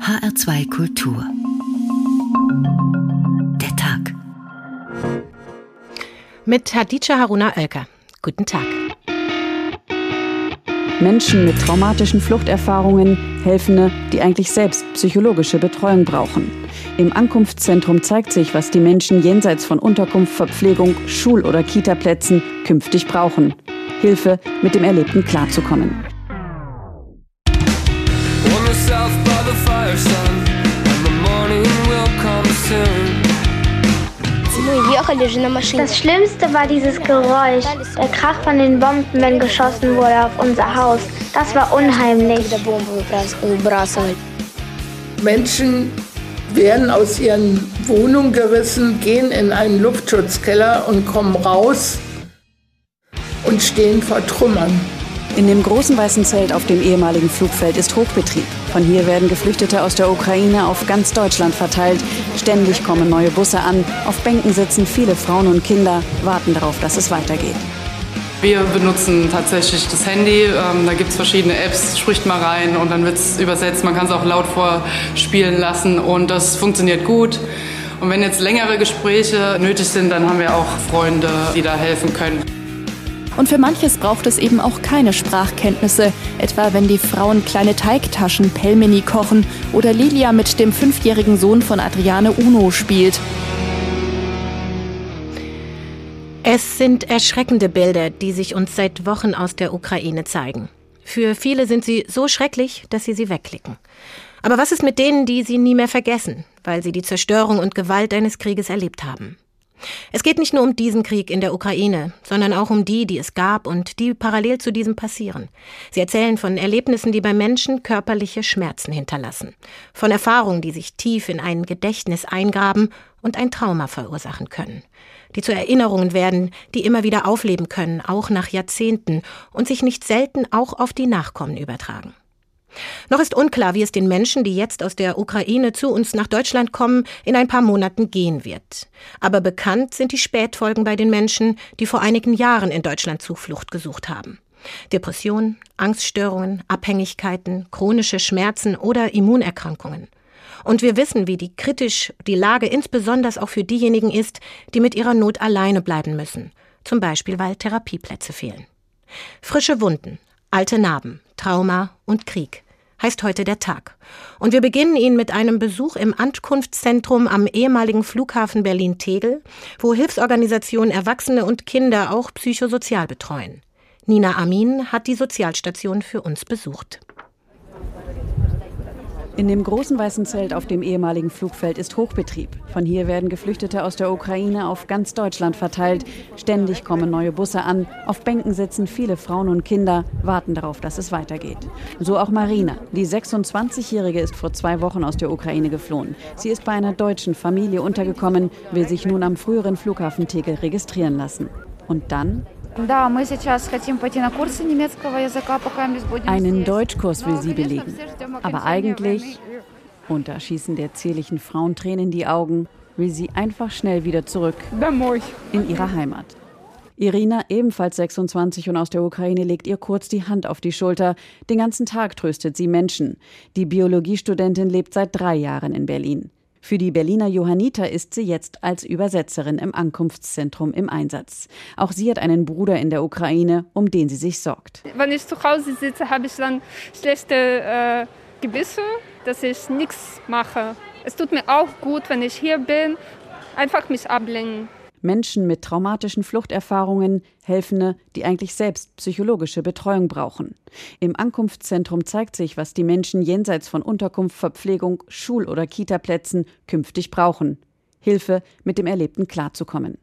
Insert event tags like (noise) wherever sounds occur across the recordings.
HR2 Kultur. Der Tag. Mit Hadija Haruna Oelker. Guten Tag. Menschen mit traumatischen Fluchterfahrungen, Helfende, die eigentlich selbst psychologische Betreuung brauchen. Im Ankunftszentrum zeigt sich, was die Menschen jenseits von Unterkunft, Verpflegung, Schul- oder Kitaplätzen künftig brauchen. Hilfe, mit dem Erlebten klarzukommen. Das Schlimmste war dieses Geräusch, der Krach von den Bomben, wenn geschossen wurde auf unser Haus. Das war unheimlich. Menschen werden aus ihren Wohnungen gerissen, gehen in einen Luftschutzkeller und kommen raus und stehen vor Trümmern. In dem großen weißen Zelt auf dem ehemaligen Flugfeld ist Hochbetrieb. Von hier werden Geflüchtete aus der Ukraine auf ganz Deutschland verteilt. Ständig kommen neue Busse an. Auf Bänken sitzen viele Frauen und Kinder, warten darauf, dass es weitergeht. Wir benutzen tatsächlich das Handy. Ähm, da gibt es verschiedene Apps, spricht mal rein und dann wird es übersetzt. Man kann es auch laut vorspielen lassen und das funktioniert gut. Und wenn jetzt längere Gespräche nötig sind, dann haben wir auch Freunde, die da helfen können. Und für manches braucht es eben auch keine Sprachkenntnisse, etwa wenn die Frauen kleine Teigtaschen Pelmeni kochen oder Lilia mit dem fünfjährigen Sohn von Adriane Uno spielt. Es sind erschreckende Bilder, die sich uns seit Wochen aus der Ukraine zeigen. Für viele sind sie so schrecklich, dass sie sie wegklicken. Aber was ist mit denen, die sie nie mehr vergessen, weil sie die Zerstörung und Gewalt eines Krieges erlebt haben? Es geht nicht nur um diesen Krieg in der Ukraine, sondern auch um die, die es gab und die parallel zu diesem passieren. Sie erzählen von Erlebnissen, die bei Menschen körperliche Schmerzen hinterlassen, von Erfahrungen, die sich tief in ein Gedächtnis eingraben und ein Trauma verursachen können, die zu Erinnerungen werden, die immer wieder aufleben können, auch nach Jahrzehnten und sich nicht selten auch auf die Nachkommen übertragen. Noch ist unklar, wie es den Menschen, die jetzt aus der Ukraine zu uns nach Deutschland kommen, in ein paar Monaten gehen wird. Aber bekannt sind die Spätfolgen bei den Menschen, die vor einigen Jahren in Deutschland Zuflucht gesucht haben. Depressionen, Angststörungen, Abhängigkeiten, chronische Schmerzen oder Immunerkrankungen. Und wir wissen, wie die kritisch die Lage insbesondere auch für diejenigen ist, die mit ihrer Not alleine bleiben müssen, zum Beispiel weil Therapieplätze fehlen. Frische Wunden, alte Narben, Trauma und Krieg heißt heute der Tag. Und wir beginnen ihn mit einem Besuch im Ankunftszentrum am ehemaligen Flughafen Berlin-Tegel, wo Hilfsorganisationen Erwachsene und Kinder auch psychosozial betreuen. Nina Amin hat die Sozialstation für uns besucht. In dem großen weißen Zelt auf dem ehemaligen Flugfeld ist Hochbetrieb. Von hier werden Geflüchtete aus der Ukraine auf ganz Deutschland verteilt. Ständig kommen neue Busse an. Auf Bänken sitzen viele Frauen und Kinder, warten darauf, dass es weitergeht. So auch Marina. Die 26-Jährige ist vor zwei Wochen aus der Ukraine geflohen. Sie ist bei einer deutschen Familie untergekommen, will sich nun am früheren Flughafen Tegel registrieren lassen. Und dann einen Deutschkurs will sie belegen. Aber eigentlich, und da schießen der zierlichen Frauen Tränen in die Augen, will sie einfach schnell wieder zurück in ihre Heimat. Irina, ebenfalls 26 und aus der Ukraine, legt ihr kurz die Hand auf die Schulter. Den ganzen Tag tröstet sie Menschen. Die Biologiestudentin lebt seit drei Jahren in Berlin. Für die Berliner Johanniter ist sie jetzt als Übersetzerin im Ankunftszentrum im Einsatz. Auch sie hat einen Bruder in der Ukraine, um den sie sich sorgt. Wenn ich zu Hause sitze, habe ich dann schlechte äh, Gebisse, dass ich nichts mache. Es tut mir auch gut, wenn ich hier bin, einfach mich ablenken. Menschen mit traumatischen Fluchterfahrungen, Helfende, die eigentlich selbst psychologische Betreuung brauchen. Im Ankunftszentrum zeigt sich, was die Menschen jenseits von Unterkunft, Verpflegung, Schul- oder Kitaplätzen künftig brauchen. Hilfe, mit dem Erlebten klarzukommen.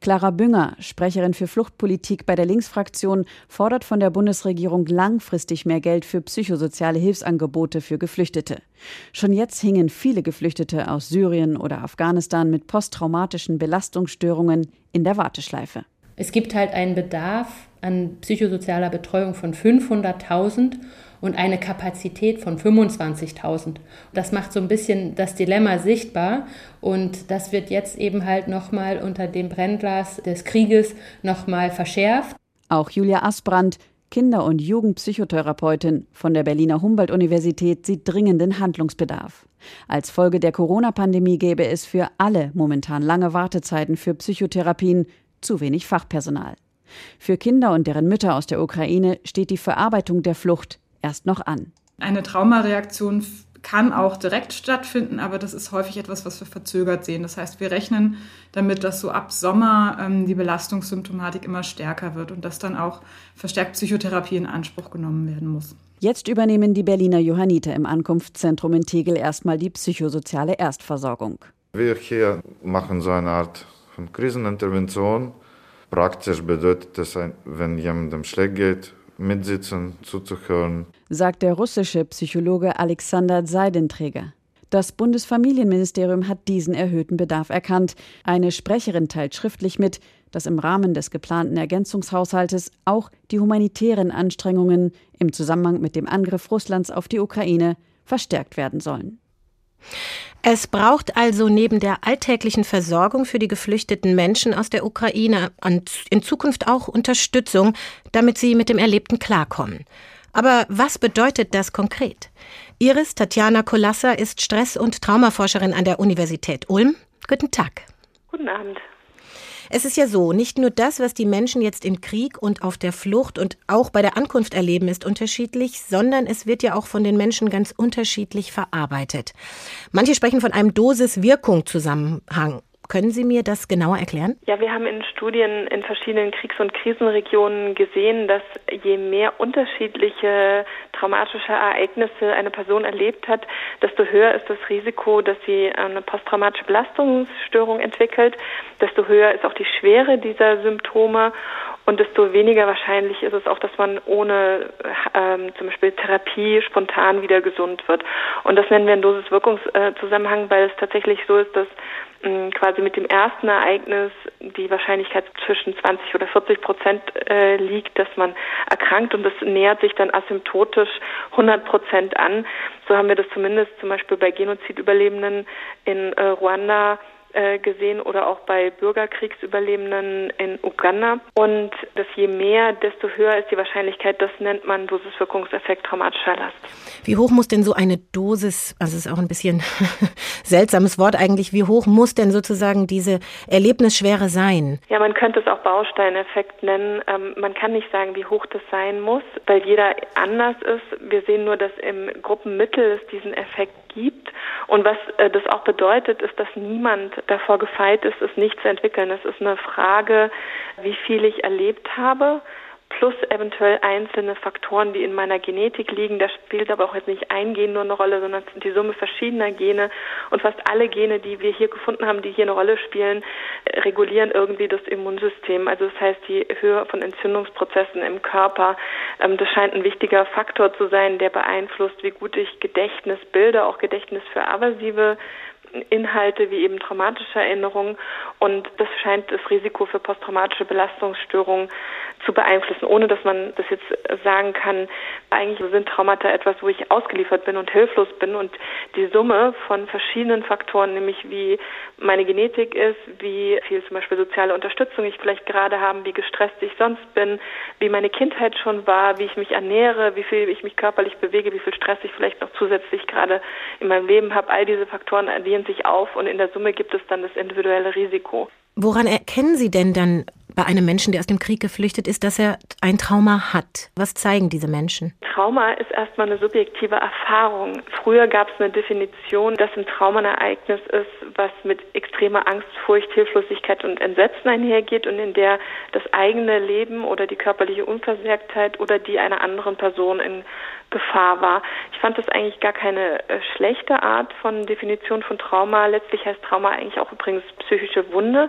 Clara Bünger, Sprecherin für Fluchtpolitik bei der Linksfraktion, fordert von der Bundesregierung langfristig mehr Geld für psychosoziale Hilfsangebote für Geflüchtete. Schon jetzt hingen viele Geflüchtete aus Syrien oder Afghanistan mit posttraumatischen Belastungsstörungen in der Warteschleife. Es gibt halt einen Bedarf an psychosozialer Betreuung von 500.000 und eine Kapazität von 25.000. Das macht so ein bisschen das Dilemma sichtbar und das wird jetzt eben halt nochmal unter dem Brennglas des Krieges nochmal verschärft. Auch Julia Asbrand, Kinder- und Jugendpsychotherapeutin von der Berliner Humboldt-Universität sieht dringenden Handlungsbedarf. Als Folge der Corona-Pandemie gäbe es für alle momentan lange Wartezeiten für Psychotherapien, zu wenig Fachpersonal. Für Kinder und deren Mütter aus der Ukraine steht die Verarbeitung der Flucht erst noch an. Eine Traumareaktion kann auch direkt stattfinden, aber das ist häufig etwas, was wir verzögert sehen. Das heißt, wir rechnen damit, dass so ab Sommer ähm, die Belastungssymptomatik immer stärker wird und dass dann auch verstärkt Psychotherapie in Anspruch genommen werden muss. Jetzt übernehmen die Berliner Johanniter im Ankunftszentrum in Tegel erstmal die psychosoziale Erstversorgung. Wir hier machen so eine Art von Krisenintervention. Praktisch bedeutet das, wenn jemandem schlecht geht, mitsitzen, zuzuhören. Sagt der russische Psychologe Alexander Seidenträger. Das Bundesfamilienministerium hat diesen erhöhten Bedarf erkannt. Eine Sprecherin teilt schriftlich mit, dass im Rahmen des geplanten Ergänzungshaushaltes auch die humanitären Anstrengungen im Zusammenhang mit dem Angriff Russlands auf die Ukraine verstärkt werden sollen. Es braucht also neben der alltäglichen Versorgung für die geflüchteten Menschen aus der Ukraine in Zukunft auch Unterstützung, damit sie mit dem Erlebten klarkommen. Aber was bedeutet das konkret? Iris Tatjana Kolassa ist Stress- und Traumaforscherin an der Universität Ulm. Guten Tag. Guten Abend. Es ist ja so, nicht nur das, was die Menschen jetzt im Krieg und auf der Flucht und auch bei der Ankunft erleben, ist unterschiedlich, sondern es wird ja auch von den Menschen ganz unterschiedlich verarbeitet. Manche sprechen von einem Dosis-Wirkung-Zusammenhang. Können Sie mir das genauer erklären? Ja, wir haben in Studien in verschiedenen Kriegs- und Krisenregionen gesehen, dass je mehr unterschiedliche traumatische Ereignisse eine Person erlebt hat, desto höher ist das Risiko, dass sie eine posttraumatische Belastungsstörung entwickelt, desto höher ist auch die Schwere dieser Symptome und desto weniger wahrscheinlich ist es auch, dass man ohne ähm, zum Beispiel Therapie spontan wieder gesund wird. Und das nennen wir einen Dosis-Wirkungszusammenhang, weil es tatsächlich so ist, dass mh, quasi mit dem ersten Ereignis die Wahrscheinlichkeit zwischen 20 oder 40 Prozent äh, liegt, dass man erkrankt und das nähert sich dann asymptotisch 100 Prozent an. So haben wir das zumindest zum Beispiel bei Genozidüberlebenden in äh, Ruanda äh, gesehen oder auch bei Bürgerkriegsüberlebenden in Uganda. Und dass je mehr, desto höher ist die Wahrscheinlichkeit, das nennt man Dosiswirkungseffekt traumatischer Last. Wie hoch muss denn so eine Dosis, also es ist auch ein bisschen (laughs) seltsames Wort eigentlich, wie hoch muss denn sozusagen diese Erlebnisschwere sein? Ja, man könnte es auch Bausteineffekt nennen. Ähm, man kann nicht sagen, wie hoch das sein muss, weil jeder anders ist. Wir sehen nur, dass im Gruppenmittel es diesen Effekt gibt. Und was äh, das auch bedeutet, ist, dass niemand davor gefeit ist, es nicht zu entwickeln. Es ist eine Frage, wie viel ich erlebt habe plus eventuell einzelne Faktoren, die in meiner Genetik liegen. Da spielt aber auch jetzt nicht ein Gen nur eine Rolle, sondern die Summe verschiedener Gene. Und fast alle Gene, die wir hier gefunden haben, die hier eine Rolle spielen, regulieren irgendwie das Immunsystem. Also das heißt, die Höhe von Entzündungsprozessen im Körper, ähm, das scheint ein wichtiger Faktor zu sein, der beeinflusst, wie gut ich Gedächtnis bilde, auch Gedächtnis für aversive Inhalte wie eben traumatische Erinnerungen und das scheint das Risiko für posttraumatische Belastungsstörungen zu beeinflussen, ohne dass man das jetzt sagen kann, eigentlich sind Traumata etwas, wo ich ausgeliefert bin und hilflos bin. Und die Summe von verschiedenen Faktoren, nämlich wie meine Genetik ist, wie viel zum Beispiel soziale Unterstützung ich vielleicht gerade habe, wie gestresst ich sonst bin, wie meine Kindheit schon war, wie ich mich ernähre, wie viel ich mich körperlich bewege, wie viel Stress ich vielleicht noch zusätzlich gerade in meinem Leben habe, all diese Faktoren addieren sich auf und in der Summe gibt es dann das individuelle Risiko. Woran erkennen Sie denn dann bei einem Menschen, der aus dem Krieg geflüchtet ist, dass er ein Trauma hat? Was zeigen diese Menschen? Trauma ist erstmal eine subjektive Erfahrung. Früher gab es eine Definition, dass ein Trauma ein Ereignis ist, was mit extremer Angst, Furcht, Hilflosigkeit und Entsetzen einhergeht und in der das eigene Leben oder die körperliche Unversehrtheit oder die einer anderen Person in Gefahr war. Ich fand das eigentlich gar keine äh, schlechte Art von Definition von Trauma. Letztlich heißt Trauma eigentlich auch übrigens psychische Wunde.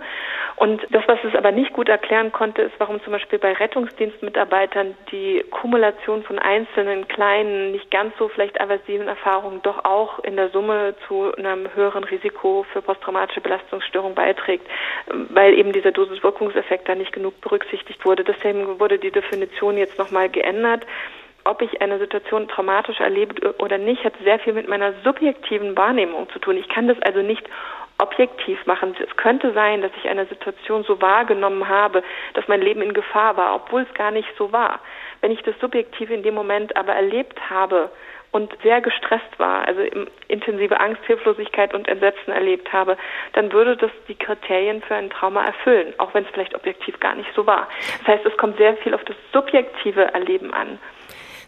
Und das, was es aber nicht gut erklären konnte, ist, warum zum Beispiel bei Rettungsdienstmitarbeitern die Kumulation von einzelnen kleinen, nicht ganz so vielleicht aversiven Erfahrungen doch auch in der Summe zu einem höheren Risiko für posttraumatische Belastungsstörung beiträgt, weil eben dieser Dosiswirkungseffekt da nicht genug berücksichtigt wurde. Deswegen wurde die Definition jetzt nochmal geändert ob ich eine Situation traumatisch erlebe oder nicht, hat sehr viel mit meiner subjektiven Wahrnehmung zu tun. Ich kann das also nicht objektiv machen. Es könnte sein, dass ich eine Situation so wahrgenommen habe, dass mein Leben in Gefahr war, obwohl es gar nicht so war. Wenn ich das subjektiv in dem Moment aber erlebt habe und sehr gestresst war, also intensive Angst, Hilflosigkeit und Entsetzen erlebt habe, dann würde das die Kriterien für ein Trauma erfüllen, auch wenn es vielleicht objektiv gar nicht so war. Das heißt, es kommt sehr viel auf das subjektive Erleben an.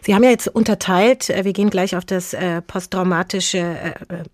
Sie haben ja jetzt unterteilt, äh, wir gehen gleich auf das äh, posttraumatische äh,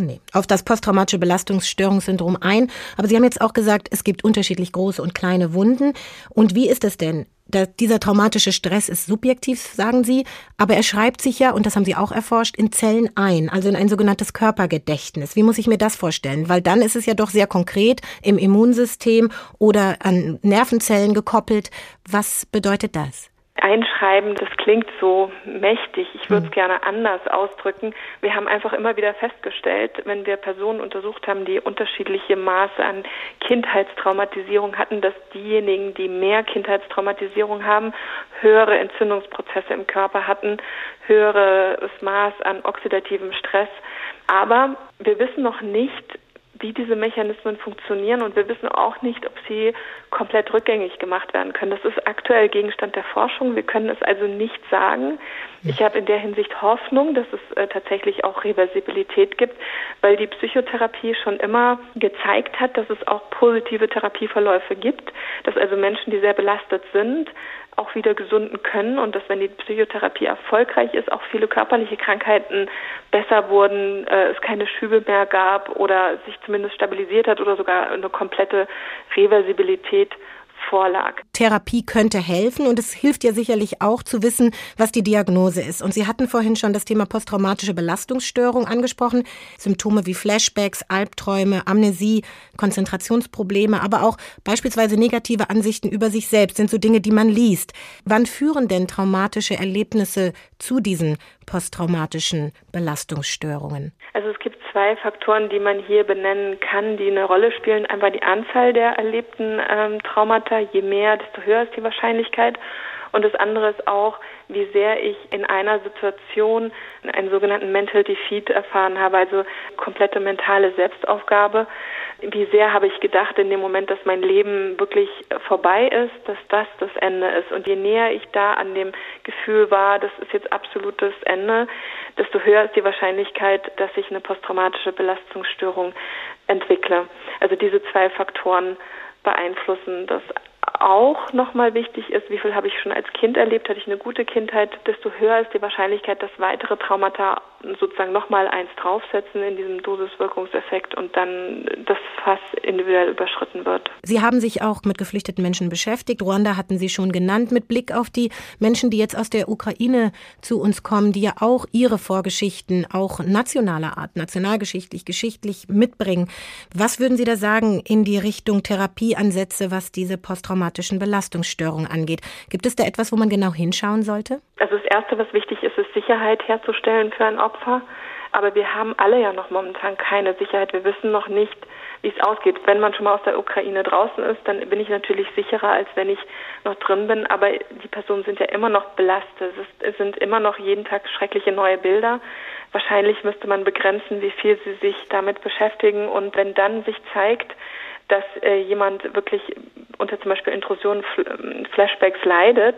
nee, auf das posttraumatische Belastungsstörungssyndrom ein. Aber Sie haben jetzt auch gesagt, es gibt unterschiedlich große und kleine Wunden. Und wie ist es denn? Da, dieser traumatische Stress ist subjektiv, sagen Sie, aber er schreibt sich ja, und das haben Sie auch erforscht, in Zellen ein, also in ein sogenanntes Körpergedächtnis. Wie muss ich mir das vorstellen? Weil dann ist es ja doch sehr konkret im Immunsystem oder an Nervenzellen gekoppelt. Was bedeutet das? Einschreiben, das klingt so mächtig. Ich würde es hm. gerne anders ausdrücken. Wir haben einfach immer wieder festgestellt, wenn wir Personen untersucht haben, die unterschiedliche Maße an Kindheitstraumatisierung hatten, dass diejenigen, die mehr Kindheitstraumatisierung haben, höhere Entzündungsprozesse im Körper hatten, höheres Maß an oxidativem Stress. Aber wir wissen noch nicht, wie diese Mechanismen funktionieren und wir wissen auch nicht, ob sie komplett rückgängig gemacht werden können. Das ist aktuell Gegenstand der Forschung. Wir können es also nicht sagen. Ich habe in der Hinsicht Hoffnung, dass es äh, tatsächlich auch Reversibilität gibt, weil die Psychotherapie schon immer gezeigt hat, dass es auch positive Therapieverläufe gibt, dass also Menschen, die sehr belastet sind, auch wieder gesunden können und dass, wenn die Psychotherapie erfolgreich ist, auch viele körperliche Krankheiten besser wurden, äh, es keine Schübe mehr gab oder sich zumindest stabilisiert hat oder sogar eine komplette Reversibilität vorlag. Therapie könnte helfen und es hilft ja sicherlich auch zu wissen, was die Diagnose ist. Und Sie hatten vorhin schon das Thema posttraumatische Belastungsstörung angesprochen. Symptome wie Flashbacks, Albträume, Amnesie, Konzentrationsprobleme, aber auch beispielsweise negative Ansichten über sich selbst sind so Dinge, die man liest. Wann führen denn traumatische Erlebnisse zu diesen posttraumatischen Belastungsstörungen? Also es gibt zwei Faktoren, die man hier benennen kann, die eine Rolle spielen. Einmal die Anzahl der erlebten ähm, Traumata. Je mehr, desto höher ist die Wahrscheinlichkeit. Und das andere ist auch, wie sehr ich in einer Situation einen sogenannten Mental Defeat erfahren habe, also komplette mentale Selbstaufgabe. Wie sehr habe ich gedacht in dem Moment, dass mein Leben wirklich vorbei ist, dass das das Ende ist. Und je näher ich da an dem Gefühl war, das ist jetzt absolutes Ende, desto höher ist die Wahrscheinlichkeit, dass ich eine posttraumatische Belastungsstörung entwickle. Also diese zwei Faktoren beeinflussen das auch nochmal wichtig ist, wie viel habe ich schon als Kind erlebt, hatte ich eine gute Kindheit, desto höher ist die Wahrscheinlichkeit, dass weitere Traumata sozusagen nochmal eins draufsetzen in diesem Dosiswirkungseffekt und dann das Fass individuell überschritten wird. Sie haben sich auch mit geflüchteten Menschen beschäftigt. Ruanda hatten Sie schon genannt, mit Blick auf die Menschen, die jetzt aus der Ukraine zu uns kommen, die ja auch ihre Vorgeschichten auch nationaler Art, nationalgeschichtlich, geschichtlich mitbringen. Was würden Sie da sagen in die Richtung Therapieansätze, was diese posttraumatischen Belastungsstörungen angeht? Gibt es da etwas, wo man genau hinschauen sollte? Also das Erste, was wichtig ist, ist Sicherheit herzustellen für ein Opfer. Aber wir haben alle ja noch momentan keine Sicherheit. Wir wissen noch nicht, wie es ausgeht. Wenn man schon mal aus der Ukraine draußen ist, dann bin ich natürlich sicherer, als wenn ich noch drin bin. Aber die Personen sind ja immer noch belastet. Es sind immer noch jeden Tag schreckliche neue Bilder. Wahrscheinlich müsste man begrenzen, wie viel sie sich damit beschäftigen. Und wenn dann sich zeigt, dass äh, jemand wirklich unter zum Beispiel Intrusionen, Flashbacks leidet,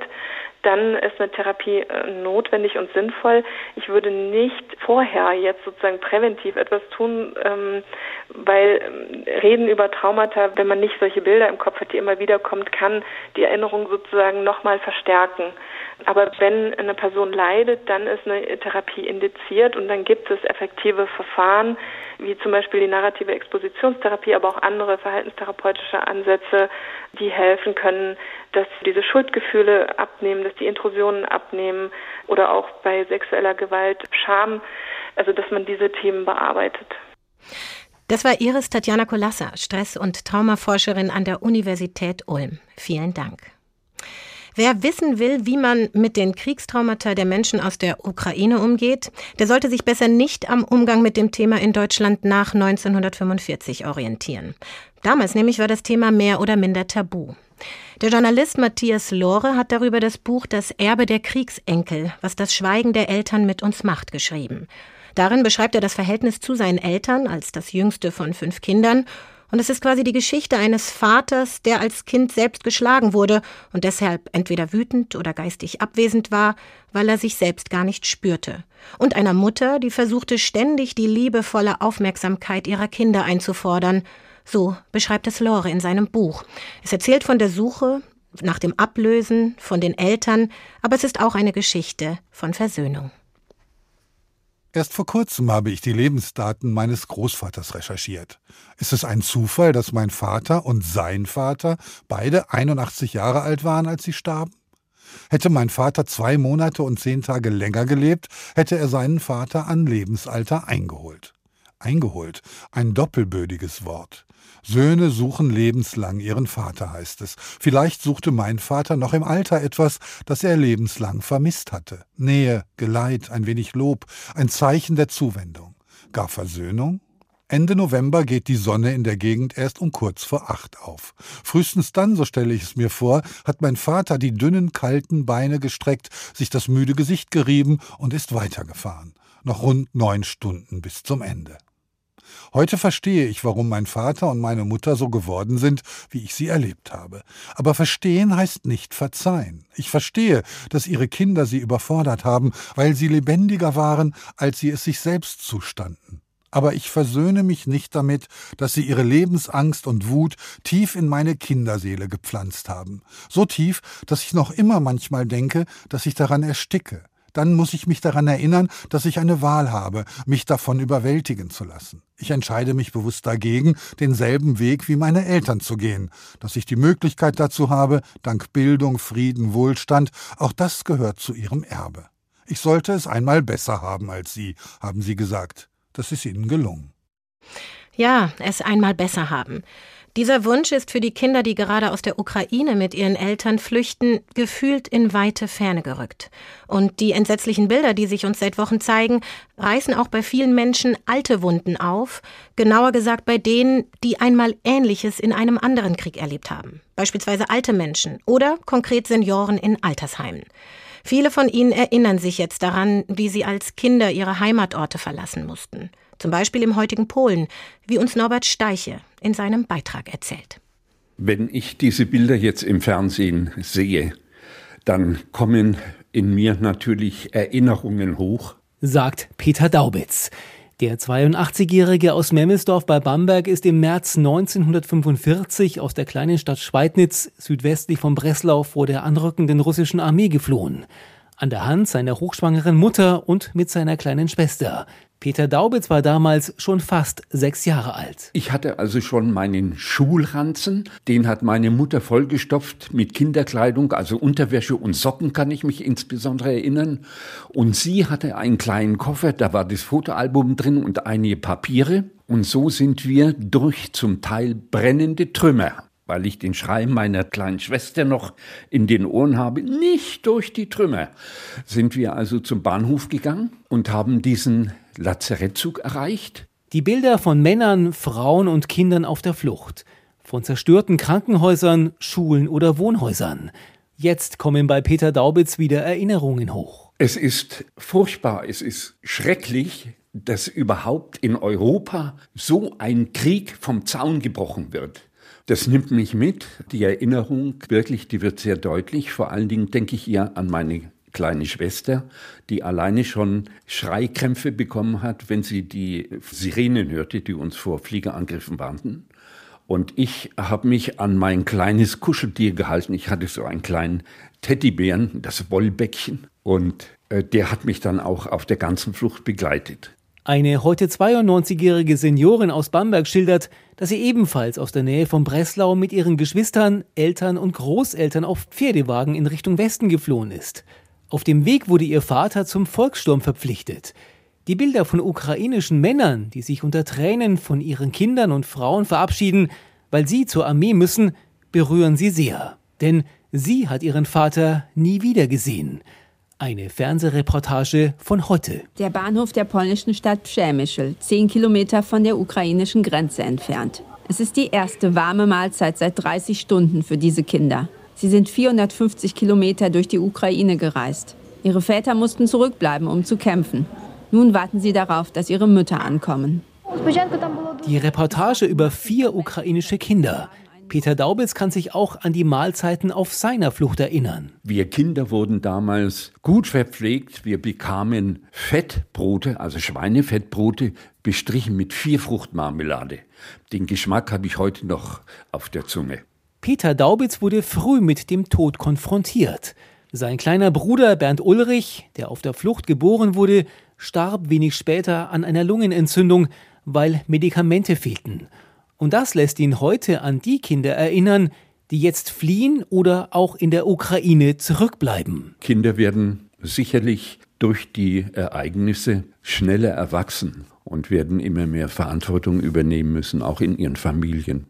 dann ist eine Therapie äh, notwendig und sinnvoll. Ich würde nicht vorher jetzt sozusagen präventiv etwas tun, ähm, weil ähm, Reden über Traumata, wenn man nicht solche Bilder im Kopf hat, die immer wieder kommt, kann die Erinnerung sozusagen nochmal verstärken. Aber wenn eine Person leidet, dann ist eine Therapie indiziert und dann gibt es effektive Verfahren, wie zum Beispiel die narrative Expositionstherapie, aber auch andere verhaltenstherapeutische Ansätze, die helfen können, dass diese Schuldgefühle abnehmen, dass die Intrusionen abnehmen oder auch bei sexueller Gewalt Scham, also dass man diese Themen bearbeitet. Das war Iris Tatjana Kolassa, Stress- und Traumaforscherin an der Universität Ulm. Vielen Dank. Wer wissen will, wie man mit den Kriegstraumata der Menschen aus der Ukraine umgeht, der sollte sich besser nicht am Umgang mit dem Thema in Deutschland nach 1945 orientieren. Damals nämlich war das Thema mehr oder minder tabu. Der Journalist Matthias Lore hat darüber das Buch Das Erbe der Kriegsenkel, was das Schweigen der Eltern mit uns macht, geschrieben. Darin beschreibt er das Verhältnis zu seinen Eltern als das jüngste von fünf Kindern Und es ist quasi die Geschichte eines Vaters, der als Kind selbst geschlagen wurde und deshalb entweder wütend oder geistig abwesend war, weil er sich selbst gar nicht spürte. Und einer Mutter, die versuchte ständig die liebevolle Aufmerksamkeit ihrer Kinder einzufordern. So beschreibt es Lore in seinem Buch. Es erzählt von der Suche nach dem Ablösen, von den Eltern, aber es ist auch eine Geschichte von Versöhnung. Erst vor kurzem habe ich die Lebensdaten meines Großvaters recherchiert. Ist es ein Zufall, dass mein Vater und sein Vater beide 81 Jahre alt waren, als sie starben? Hätte mein Vater zwei Monate und zehn Tage länger gelebt, hätte er seinen Vater an Lebensalter eingeholt. Eingeholt, ein doppelbödiges Wort. Söhne suchen lebenslang ihren Vater, heißt es. Vielleicht suchte mein Vater noch im Alter etwas, das er lebenslang vermisst hatte. Nähe, Geleit, ein wenig Lob, ein Zeichen der Zuwendung. Gar Versöhnung? Ende November geht die Sonne in der Gegend erst um kurz vor acht auf. Frühestens dann, so stelle ich es mir vor, hat mein Vater die dünnen, kalten Beine gestreckt, sich das müde Gesicht gerieben und ist weitergefahren. Noch rund neun Stunden bis zum Ende. Heute verstehe ich, warum mein Vater und meine Mutter so geworden sind, wie ich sie erlebt habe. Aber verstehen heißt nicht verzeihen. Ich verstehe, dass ihre Kinder sie überfordert haben, weil sie lebendiger waren, als sie es sich selbst zustanden. Aber ich versöhne mich nicht damit, dass sie ihre Lebensangst und Wut tief in meine Kinderseele gepflanzt haben. So tief, dass ich noch immer manchmal denke, dass ich daran ersticke dann muss ich mich daran erinnern, dass ich eine Wahl habe, mich davon überwältigen zu lassen. Ich entscheide mich bewusst dagegen, denselben Weg wie meine Eltern zu gehen. Dass ich die Möglichkeit dazu habe, dank Bildung, Frieden, Wohlstand, auch das gehört zu ihrem Erbe. Ich sollte es einmal besser haben als Sie, haben Sie gesagt. Das ist Ihnen gelungen. Ja, es einmal besser haben. Dieser Wunsch ist für die Kinder, die gerade aus der Ukraine mit ihren Eltern flüchten, gefühlt in weite Ferne gerückt. Und die entsetzlichen Bilder, die sich uns seit Wochen zeigen, reißen auch bei vielen Menschen alte Wunden auf, genauer gesagt bei denen, die einmal Ähnliches in einem anderen Krieg erlebt haben, beispielsweise alte Menschen oder konkret Senioren in Altersheimen. Viele von ihnen erinnern sich jetzt daran, wie sie als Kinder ihre Heimatorte verlassen mussten zum Beispiel im heutigen Polen, wie uns Norbert Steiche in seinem Beitrag erzählt. Wenn ich diese Bilder jetzt im Fernsehen sehe, dann kommen in mir natürlich Erinnerungen hoch, sagt Peter Daubitz. Der 82-Jährige aus Memmelsdorf bei Bamberg ist im März 1945 aus der kleinen Stadt Schweidnitz südwestlich von Breslau vor der anrückenden russischen Armee geflohen. An der Hand seiner hochschwangeren Mutter und mit seiner kleinen Schwester. Peter Daubitz war damals schon fast sechs Jahre alt. Ich hatte also schon meinen Schulranzen, den hat meine Mutter vollgestopft mit Kinderkleidung, also Unterwäsche und Socken kann ich mich insbesondere erinnern. Und sie hatte einen kleinen Koffer, da war das Fotoalbum drin und einige Papiere. Und so sind wir durch zum Teil brennende Trümmer weil ich den Schrei meiner kleinen Schwester noch in den Ohren habe, nicht durch die Trümmer, sind wir also zum Bahnhof gegangen und haben diesen Lazarettzug erreicht. Die Bilder von Männern, Frauen und Kindern auf der Flucht, von zerstörten Krankenhäusern, Schulen oder Wohnhäusern. Jetzt kommen bei Peter Daubitz wieder Erinnerungen hoch. Es ist furchtbar, es ist schrecklich, dass überhaupt in Europa so ein Krieg vom Zaun gebrochen wird. Das nimmt mich mit. Die Erinnerung wirklich, die wird sehr deutlich. Vor allen Dingen denke ich ihr an meine kleine Schwester, die alleine schon Schreikrämpfe bekommen hat, wenn sie die Sirenen hörte, die uns vor Fliegerangriffen warnten. Und ich habe mich an mein kleines Kuscheltier gehalten. Ich hatte so einen kleinen Teddybären, das Wollbäckchen. Und äh, der hat mich dann auch auf der ganzen Flucht begleitet. Eine heute 92-jährige Seniorin aus Bamberg schildert, dass sie ebenfalls aus der Nähe von Breslau mit ihren Geschwistern, Eltern und Großeltern auf Pferdewagen in Richtung Westen geflohen ist. Auf dem Weg wurde ihr Vater zum Volkssturm verpflichtet. Die Bilder von ukrainischen Männern, die sich unter Tränen von ihren Kindern und Frauen verabschieden, weil sie zur Armee müssen, berühren sie sehr. Denn sie hat ihren Vater nie wieder gesehen. Eine Fernsehreportage von heute. Der Bahnhof der polnischen Stadt Przemyśl, zehn Kilometer von der ukrainischen Grenze entfernt. Es ist die erste warme Mahlzeit seit 30 Stunden für diese Kinder. Sie sind 450 Kilometer durch die Ukraine gereist. Ihre Väter mussten zurückbleiben, um zu kämpfen. Nun warten sie darauf, dass ihre Mütter ankommen. Die Reportage über vier ukrainische Kinder. Peter Daubitz kann sich auch an die Mahlzeiten auf seiner Flucht erinnern. Wir Kinder wurden damals gut verpflegt. Wir bekamen Fettbrote, also Schweinefettbrote, bestrichen mit vier Fruchtmarmelade. Den Geschmack habe ich heute noch auf der Zunge. Peter Daubitz wurde früh mit dem Tod konfrontiert. Sein kleiner Bruder Bernd Ulrich, der auf der Flucht geboren wurde, starb wenig später an einer Lungenentzündung, weil Medikamente fehlten. Und das lässt ihn heute an die Kinder erinnern, die jetzt fliehen oder auch in der Ukraine zurückbleiben. Kinder werden sicherlich durch die Ereignisse schneller erwachsen und werden immer mehr Verantwortung übernehmen müssen, auch in ihren Familien.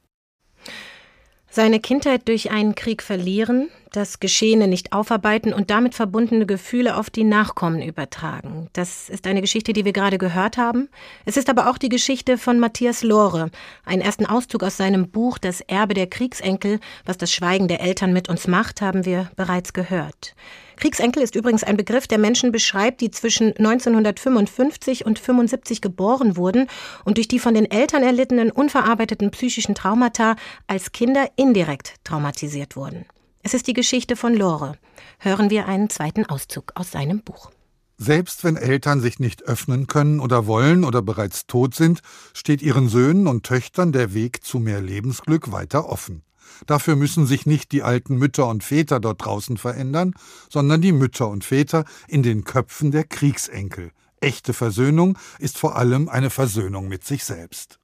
Seine Kindheit durch einen Krieg verlieren, das Geschehene nicht aufarbeiten und damit verbundene Gefühle auf die Nachkommen übertragen. Das ist eine Geschichte, die wir gerade gehört haben. Es ist aber auch die Geschichte von Matthias Lore, einen ersten Auszug aus seinem Buch Das Erbe der Kriegsenkel, was das Schweigen der Eltern mit uns macht, haben wir bereits gehört. Kriegsenkel ist übrigens ein Begriff, der Menschen beschreibt, die zwischen 1955 und 75 geboren wurden und durch die von den Eltern erlittenen unverarbeiteten psychischen Traumata als Kinder indirekt traumatisiert wurden. Es ist die Geschichte von Lore. Hören wir einen zweiten Auszug aus seinem Buch. Selbst wenn Eltern sich nicht öffnen können oder wollen oder bereits tot sind, steht ihren Söhnen und Töchtern der Weg zu mehr Lebensglück weiter offen. Dafür müssen sich nicht die alten Mütter und Väter dort draußen verändern, sondern die Mütter und Väter in den Köpfen der Kriegsenkel. Echte Versöhnung ist vor allem eine Versöhnung mit sich selbst.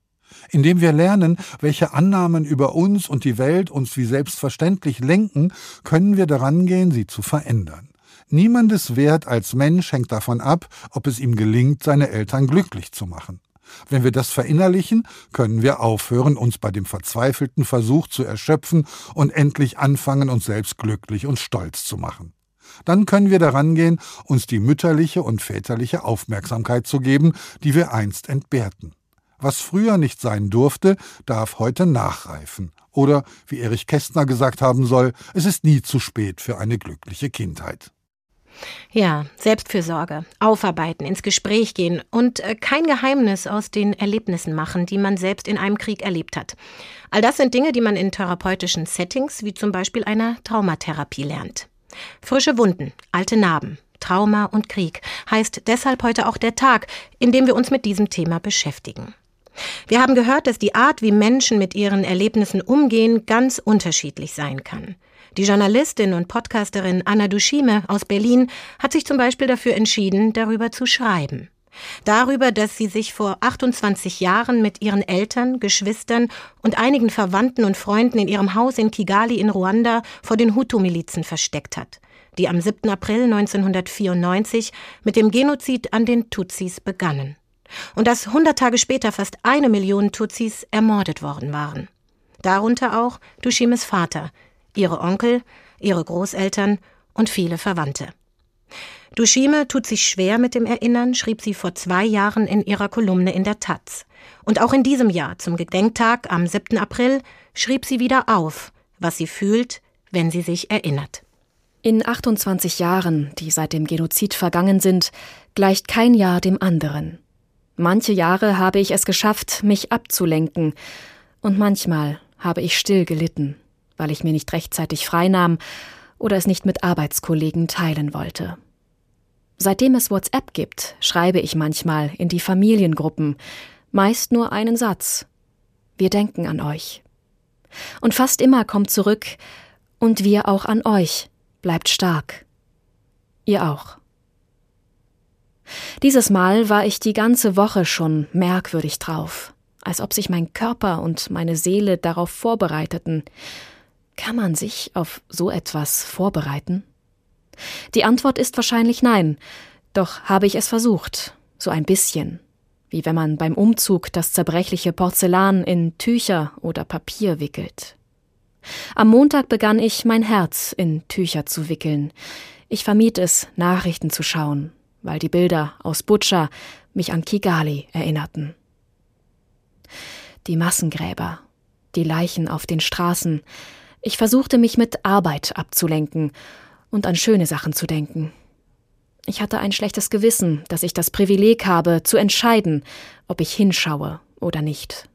Indem wir lernen, welche Annahmen über uns und die Welt uns wie selbstverständlich lenken, können wir daran gehen, sie zu verändern. Niemandes Wert als Mensch hängt davon ab, ob es ihm gelingt, seine Eltern glücklich zu machen. Wenn wir das verinnerlichen, können wir aufhören, uns bei dem verzweifelten Versuch zu erschöpfen und endlich anfangen, uns selbst glücklich und stolz zu machen. Dann können wir daran gehen, uns die mütterliche und väterliche Aufmerksamkeit zu geben, die wir einst entbehrten. Was früher nicht sein durfte, darf heute nachreifen. Oder, wie Erich Kästner gesagt haben soll, es ist nie zu spät für eine glückliche Kindheit. Ja, Selbstfürsorge, aufarbeiten, ins Gespräch gehen und äh, kein Geheimnis aus den Erlebnissen machen, die man selbst in einem Krieg erlebt hat. All das sind Dinge, die man in therapeutischen Settings wie zum Beispiel einer Traumatherapie lernt. Frische Wunden, alte Narben, Trauma und Krieg heißt deshalb heute auch der Tag, in dem wir uns mit diesem Thema beschäftigen. Wir haben gehört, dass die Art, wie Menschen mit ihren Erlebnissen umgehen, ganz unterschiedlich sein kann. Die Journalistin und Podcasterin Anna Duschime aus Berlin hat sich zum Beispiel dafür entschieden, darüber zu schreiben. Darüber, dass sie sich vor 28 Jahren mit ihren Eltern, Geschwistern und einigen Verwandten und Freunden in ihrem Haus in Kigali in Ruanda vor den Hutu-Milizen versteckt hat, die am 7. April 1994 mit dem Genozid an den Tutsis begannen. Und dass 100 Tage später fast eine Million Tutsis ermordet worden waren. Darunter auch Dushimes Vater, ihre Onkel, ihre Großeltern und viele Verwandte. Dushime tut sich schwer mit dem Erinnern, schrieb sie vor zwei Jahren in ihrer Kolumne in der Taz. Und auch in diesem Jahr, zum Gedenktag am 7. April, schrieb sie wieder auf, was sie fühlt, wenn sie sich erinnert. In 28 Jahren, die seit dem Genozid vergangen sind, gleicht kein Jahr dem anderen. Manche Jahre habe ich es geschafft, mich abzulenken, und manchmal habe ich still gelitten weil ich mir nicht rechtzeitig freinahm oder es nicht mit Arbeitskollegen teilen wollte. Seitdem es WhatsApp gibt, schreibe ich manchmal in die Familiengruppen, meist nur einen Satz. Wir denken an euch. Und fast immer kommt zurück, und wir auch an euch, bleibt stark. Ihr auch. Dieses Mal war ich die ganze Woche schon merkwürdig drauf, als ob sich mein Körper und meine Seele darauf vorbereiteten, kann man sich auf so etwas vorbereiten? Die Antwort ist wahrscheinlich nein, doch habe ich es versucht, so ein bisschen, wie wenn man beim Umzug das zerbrechliche Porzellan in Tücher oder Papier wickelt. Am Montag begann ich, mein Herz in Tücher zu wickeln. Ich vermied es, Nachrichten zu schauen, weil die Bilder aus Butscha mich an Kigali erinnerten. Die Massengräber, die Leichen auf den Straßen, ich versuchte mich mit Arbeit abzulenken und an schöne Sachen zu denken. Ich hatte ein schlechtes Gewissen, dass ich das Privileg habe, zu entscheiden, ob ich hinschaue oder nicht.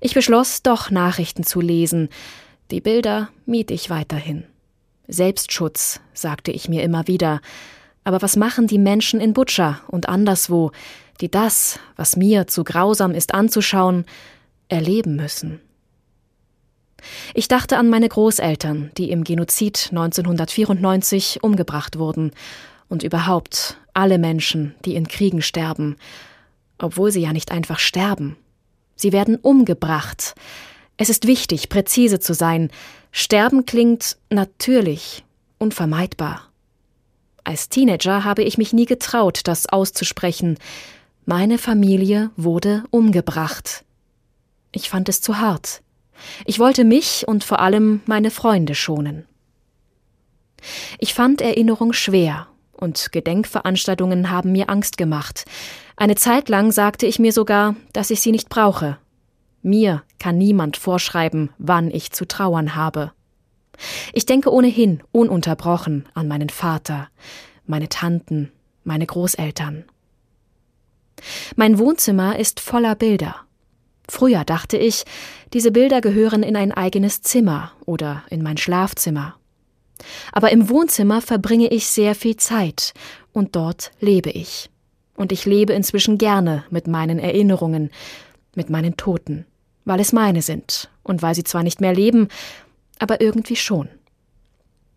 Ich beschloss doch Nachrichten zu lesen. Die Bilder mied ich weiterhin. Selbstschutz, sagte ich mir immer wieder. Aber was machen die Menschen in Butscha und anderswo, die das, was mir zu grausam ist anzuschauen, erleben müssen? Ich dachte an meine Großeltern, die im Genozid 1994 umgebracht wurden, und überhaupt alle Menschen, die in Kriegen sterben, obwohl sie ja nicht einfach sterben. Sie werden umgebracht. Es ist wichtig, präzise zu sein. Sterben klingt natürlich, unvermeidbar. Als Teenager habe ich mich nie getraut, das auszusprechen. Meine Familie wurde umgebracht. Ich fand es zu hart. Ich wollte mich und vor allem meine Freunde schonen. Ich fand Erinnerung schwer und Gedenkveranstaltungen haben mir Angst gemacht. Eine Zeit lang sagte ich mir sogar, dass ich sie nicht brauche. Mir kann niemand vorschreiben, wann ich zu trauern habe. Ich denke ohnehin ununterbrochen an meinen Vater, meine Tanten, meine Großeltern. Mein Wohnzimmer ist voller Bilder. Früher dachte ich, diese Bilder gehören in ein eigenes Zimmer oder in mein Schlafzimmer. Aber im Wohnzimmer verbringe ich sehr viel Zeit und dort lebe ich. Und ich lebe inzwischen gerne mit meinen Erinnerungen, mit meinen Toten, weil es meine sind und weil sie zwar nicht mehr leben, aber irgendwie schon.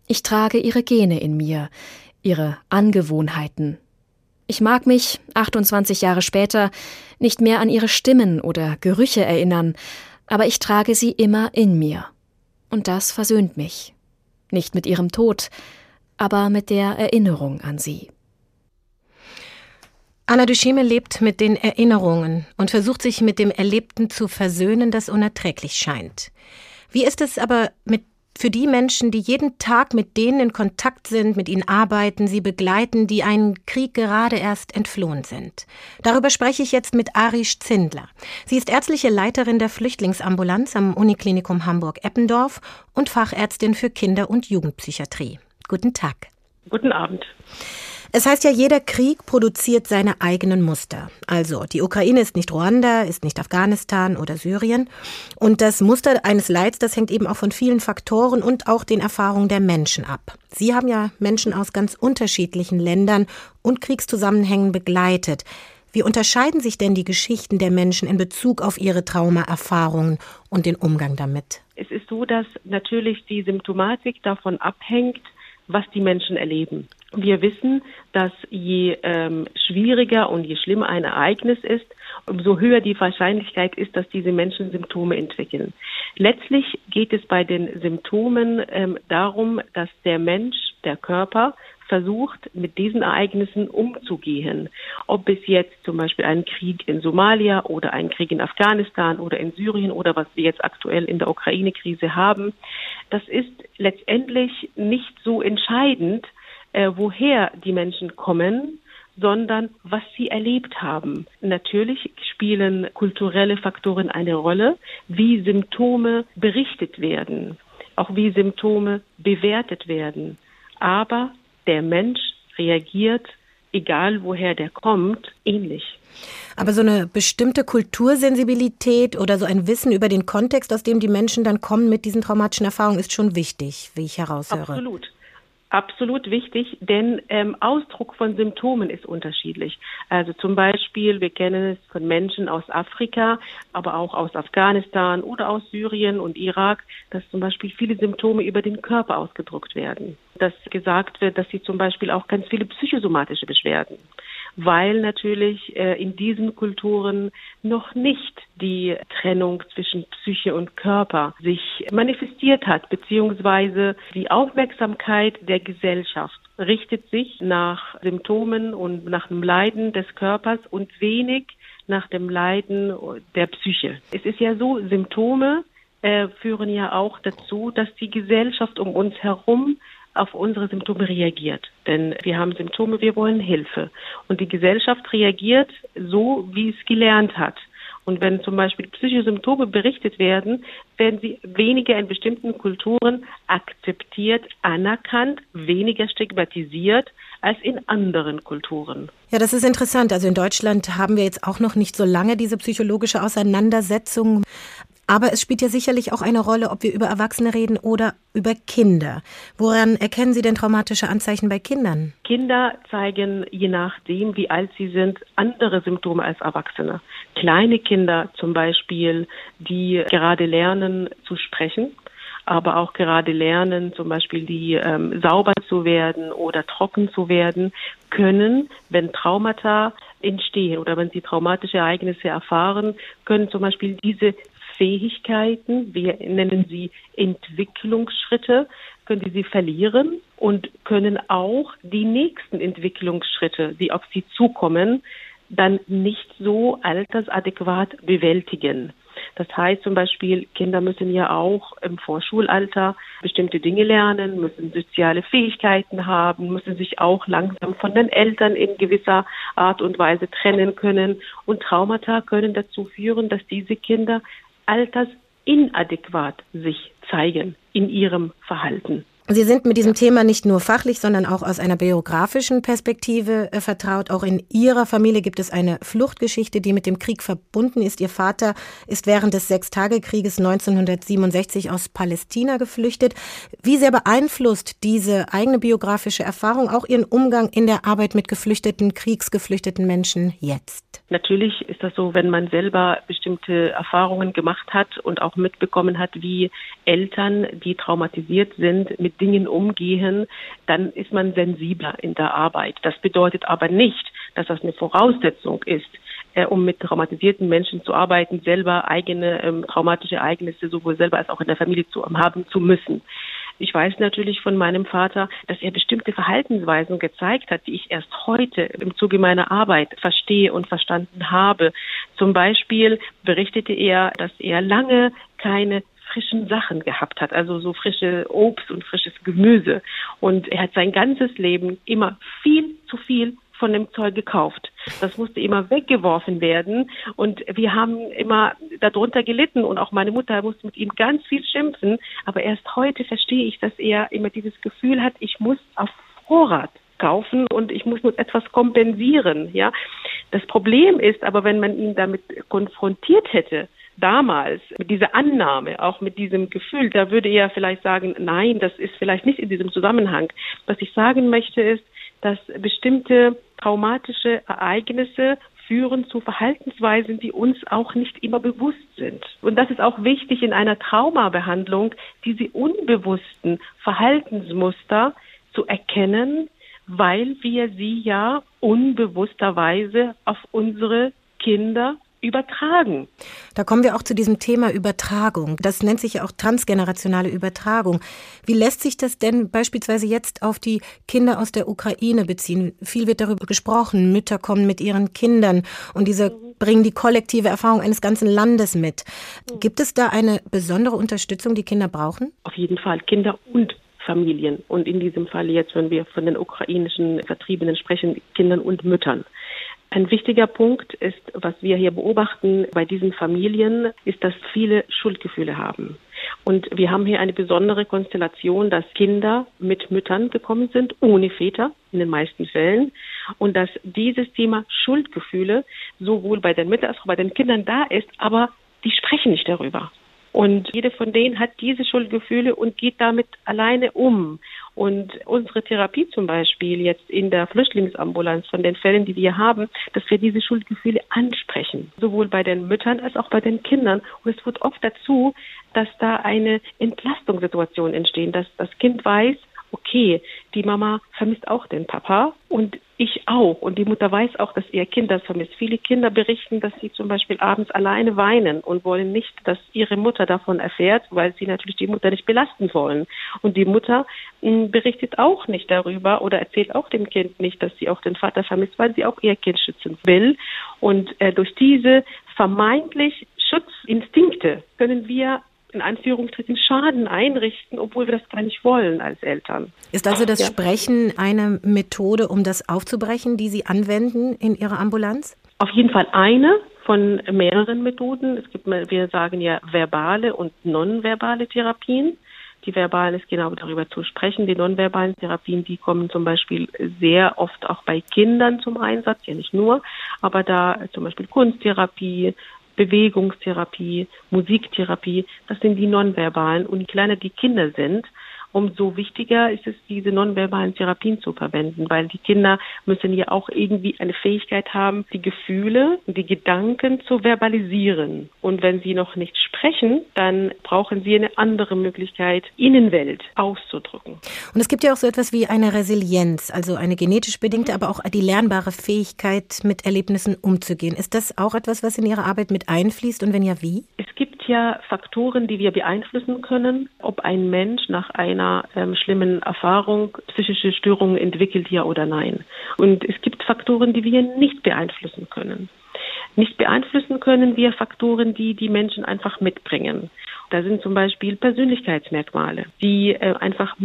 Ich trage ihre Gene in mir, ihre Angewohnheiten. Ich mag mich, 28 Jahre später, nicht mehr an ihre Stimmen oder Gerüche erinnern, aber ich trage sie immer in mir. Und das versöhnt mich. Nicht mit ihrem Tod, aber mit der Erinnerung an sie. Anna Duchime lebt mit den Erinnerungen und versucht sich mit dem Erlebten zu versöhnen, das unerträglich scheint. Wie ist es aber mit für die Menschen, die jeden Tag mit denen in Kontakt sind, mit ihnen arbeiten, sie begleiten, die einen Krieg gerade erst entflohen sind. Darüber spreche ich jetzt mit Arish Zindler. Sie ist ärztliche Leiterin der Flüchtlingsambulanz am Uniklinikum Hamburg-Eppendorf und Fachärztin für Kinder- und Jugendpsychiatrie. Guten Tag. Guten Abend. Es heißt ja, jeder Krieg produziert seine eigenen Muster. Also, die Ukraine ist nicht Ruanda, ist nicht Afghanistan oder Syrien. Und das Muster eines Leids, das hängt eben auch von vielen Faktoren und auch den Erfahrungen der Menschen ab. Sie haben ja Menschen aus ganz unterschiedlichen Ländern und Kriegszusammenhängen begleitet. Wie unterscheiden sich denn die Geschichten der Menschen in Bezug auf ihre Traumaerfahrungen und den Umgang damit? Es ist so, dass natürlich die Symptomatik davon abhängt, was die Menschen erleben. Wir wissen, dass je ähm, schwieriger und je schlimmer ein Ereignis ist, umso höher die Wahrscheinlichkeit ist, dass diese Menschen Symptome entwickeln. Letztlich geht es bei den Symptomen ähm, darum, dass der Mensch, der Körper, versucht, mit diesen Ereignissen umzugehen. Ob es jetzt zum Beispiel ein Krieg in Somalia oder ein Krieg in Afghanistan oder in Syrien oder was wir jetzt aktuell in der Ukraine-Krise haben, das ist letztendlich nicht so entscheidend, äh, woher die Menschen kommen, sondern was sie erlebt haben. Natürlich spielen kulturelle Faktoren eine Rolle, wie Symptome berichtet werden, auch wie Symptome bewertet werden. Aber der Mensch reagiert, egal woher der kommt, ähnlich. Aber so eine bestimmte Kultursensibilität oder so ein Wissen über den Kontext, aus dem die Menschen dann kommen mit diesen traumatischen Erfahrungen, ist schon wichtig, wie ich heraushöre. Absolut absolut wichtig, denn ähm, Ausdruck von Symptomen ist unterschiedlich. Also zum Beispiel, wir kennen es von Menschen aus Afrika, aber auch aus Afghanistan oder aus Syrien und Irak, dass zum Beispiel viele Symptome über den Körper ausgedruckt werden. Dass gesagt wird, dass sie zum Beispiel auch ganz viele psychosomatische Beschwerden weil natürlich äh, in diesen Kulturen noch nicht die Trennung zwischen Psyche und Körper sich manifestiert hat, beziehungsweise die Aufmerksamkeit der Gesellschaft richtet sich nach Symptomen und nach dem Leiden des Körpers und wenig nach dem Leiden der Psyche. Es ist ja so, Symptome äh, führen ja auch dazu, dass die Gesellschaft um uns herum auf unsere Symptome reagiert. Denn wir haben Symptome, wir wollen Hilfe. Und die Gesellschaft reagiert so, wie es gelernt hat. Und wenn zum Beispiel Psychosymptome berichtet werden, werden sie weniger in bestimmten Kulturen akzeptiert, anerkannt, weniger stigmatisiert als in anderen Kulturen. Ja, das ist interessant. Also in Deutschland haben wir jetzt auch noch nicht so lange diese psychologische Auseinandersetzung. Aber es spielt ja sicherlich auch eine Rolle, ob wir über Erwachsene reden oder über Kinder. Woran erkennen Sie denn traumatische Anzeichen bei Kindern? Kinder zeigen, je nachdem, wie alt sie sind, andere Symptome als Erwachsene. Kleine Kinder zum Beispiel, die gerade lernen zu sprechen, aber auch gerade lernen, zum Beispiel die ähm, sauber zu werden oder trocken zu werden, können, wenn Traumata entstehen oder wenn sie traumatische Ereignisse erfahren, können zum Beispiel diese Fähigkeiten, wir nennen sie Entwicklungsschritte, können sie verlieren und können auch die nächsten Entwicklungsschritte, die auf sie zukommen, dann nicht so altersadäquat bewältigen. Das heißt zum Beispiel, Kinder müssen ja auch im Vorschulalter bestimmte Dinge lernen, müssen soziale Fähigkeiten haben, müssen sich auch langsam von den Eltern in gewisser Art und Weise trennen können. Und Traumata können dazu führen, dass diese Kinder altersinadäquat sich zeigen in ihrem Verhalten. Sie sind mit diesem Thema nicht nur fachlich, sondern auch aus einer biografischen Perspektive äh, vertraut. Auch in Ihrer Familie gibt es eine Fluchtgeschichte, die mit dem Krieg verbunden ist. Ihr Vater ist während des Sechstagekrieges 1967 aus Palästina geflüchtet. Wie sehr beeinflusst diese eigene biografische Erfahrung auch Ihren Umgang in der Arbeit mit geflüchteten, kriegsgeflüchteten Menschen jetzt? Natürlich ist das so, wenn man selber bestimmte Erfahrungen gemacht hat und auch mitbekommen hat, wie Eltern, die traumatisiert sind, mit Dingen umgehen, dann ist man sensibler in der Arbeit. Das bedeutet aber nicht, dass das eine Voraussetzung ist, äh, um mit traumatisierten Menschen zu arbeiten, selber eigene ähm, traumatische Ereignisse sowohl selber als auch in der Familie zu haben zu müssen. Ich weiß natürlich von meinem Vater, dass er bestimmte Verhaltensweisen gezeigt hat, die ich erst heute im Zuge meiner Arbeit verstehe und verstanden habe. Zum Beispiel berichtete er, dass er lange keine frischen Sachen gehabt hat, also so frische Obst und frisches Gemüse. Und er hat sein ganzes Leben immer viel zu viel von dem Zeug gekauft. Das musste immer weggeworfen werden und wir haben immer darunter gelitten und auch meine Mutter musste mit ihm ganz viel schimpfen. Aber erst heute verstehe ich, dass er immer dieses Gefühl hat, ich muss auf Vorrat kaufen und ich muss nur etwas kompensieren. Ja, das Problem ist aber, wenn man ihn damit konfrontiert hätte, damals mit dieser Annahme, auch mit diesem Gefühl, da würde er vielleicht sagen, nein, das ist vielleicht nicht in diesem Zusammenhang. Was ich sagen möchte ist, dass bestimmte traumatische Ereignisse führen zu Verhaltensweisen, die uns auch nicht immer bewusst sind. Und das ist auch wichtig in einer Traumabehandlung, diese unbewussten Verhaltensmuster zu erkennen, weil wir sie ja unbewussterweise auf unsere Kinder übertragen. Da kommen wir auch zu diesem Thema Übertragung. Das nennt sich ja auch transgenerationale Übertragung. Wie lässt sich das denn beispielsweise jetzt auf die Kinder aus der Ukraine beziehen? Viel wird darüber gesprochen. Mütter kommen mit ihren Kindern und diese bringen die kollektive Erfahrung eines ganzen Landes mit. Gibt es da eine besondere Unterstützung, die Kinder brauchen? Auf jeden Fall Kinder und Familien. Und in diesem Fall jetzt, wenn wir von den ukrainischen Vertriebenen sprechen, Kindern und Müttern. Ein wichtiger Punkt ist, was wir hier beobachten bei diesen Familien, ist, dass viele Schuldgefühle haben. Und wir haben hier eine besondere Konstellation, dass Kinder mit Müttern gekommen sind, ohne Väter in den meisten Fällen. Und dass dieses Thema Schuldgefühle sowohl bei den Müttern als auch bei den Kindern da ist, aber die sprechen nicht darüber. Und jede von denen hat diese Schuldgefühle und geht damit alleine um. Und unsere Therapie zum Beispiel jetzt in der Flüchtlingsambulanz von den Fällen, die wir haben, dass wir diese Schuldgefühle ansprechen, sowohl bei den Müttern als auch bei den Kindern. Und es wird oft dazu, dass da eine Entlastungssituation entsteht, dass das Kind weiß, okay, die Mama vermisst auch den Papa und ich auch. Und die Mutter weiß auch, dass ihr Kind das vermisst. Viele Kinder berichten, dass sie zum Beispiel abends alleine weinen und wollen nicht, dass ihre Mutter davon erfährt, weil sie natürlich die Mutter nicht belasten wollen. Und die Mutter hm, berichtet auch nicht darüber oder erzählt auch dem Kind nicht, dass sie auch den Vater vermisst, weil sie auch ihr Kind schützen will. Und äh, durch diese vermeintlich Schutzinstinkte können wir in Anführungsstrichen Schaden einrichten, obwohl wir das gar nicht wollen als Eltern. Ist also das ja. Sprechen eine Methode, um das aufzubrechen, die Sie anwenden in Ihrer Ambulanz? Auf jeden Fall eine von mehreren Methoden. Es gibt, wir sagen ja verbale und nonverbale Therapien. Die verbalen ist genau darüber zu sprechen. Die nonverbalen Therapien, die kommen zum Beispiel sehr oft auch bei Kindern zum Einsatz, ja nicht nur, aber da zum Beispiel Kunsttherapie, Bewegungstherapie, Musiktherapie, das sind die nonverbalen. Und je kleiner die Kinder sind, umso wichtiger ist es, diese nonverbalen Therapien zu verwenden, weil die Kinder müssen ja auch irgendwie eine Fähigkeit haben, die Gefühle, die Gedanken zu verbalisieren. Und wenn sie noch nicht sprechen, dann brauchen sie eine andere Möglichkeit, Innenwelt auszudrücken. Und es gibt ja auch so etwas wie eine Resilienz, also eine genetisch bedingte, aber auch die lernbare Fähigkeit, mit Erlebnissen umzugehen. Ist das auch etwas, was in Ihre Arbeit mit einfließt und wenn ja, wie? Es gibt ja Faktoren, die wir beeinflussen können, ob ein Mensch nach einer ähm, schlimmen Erfahrung psychische Störungen entwickelt, ja oder nein. Und es gibt Faktoren, die wir nicht beeinflussen können. Nicht beeinflussen können wir Faktoren, die die Menschen einfach mitbringen. Da sind zum Beispiel Persönlichkeitsmerkmale, die äh, einfach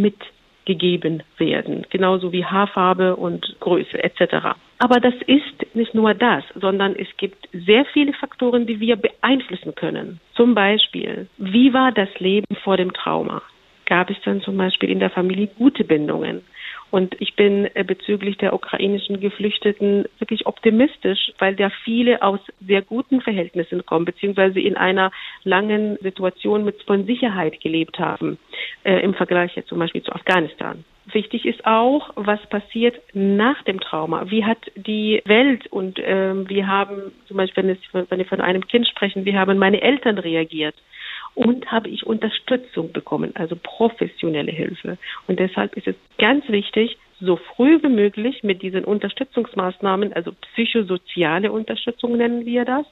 mitgegeben werden, genauso wie Haarfarbe und Größe etc. Aber das ist nicht nur das, sondern es gibt sehr viele Faktoren, die wir beeinflussen können. Zum Beispiel, wie war das Leben vor dem Trauma? Gab es dann zum Beispiel in der Familie gute Bindungen? Und ich bin äh, bezüglich der ukrainischen Geflüchteten wirklich optimistisch, weil da viele aus sehr guten Verhältnissen kommen, beziehungsweise in einer langen Situation mit von Sicherheit gelebt haben, äh, im Vergleich jetzt zum Beispiel zu Afghanistan. Wichtig ist auch, was passiert nach dem Trauma. Wie hat die Welt und ähm, wie haben, zum Beispiel, wenn wir von einem Kind sprechen, wie haben meine Eltern reagiert? Und habe ich Unterstützung bekommen, also professionelle Hilfe. Und deshalb ist es ganz wichtig, so früh wie möglich mit diesen Unterstützungsmaßnahmen, also psychosoziale Unterstützung nennen wir das,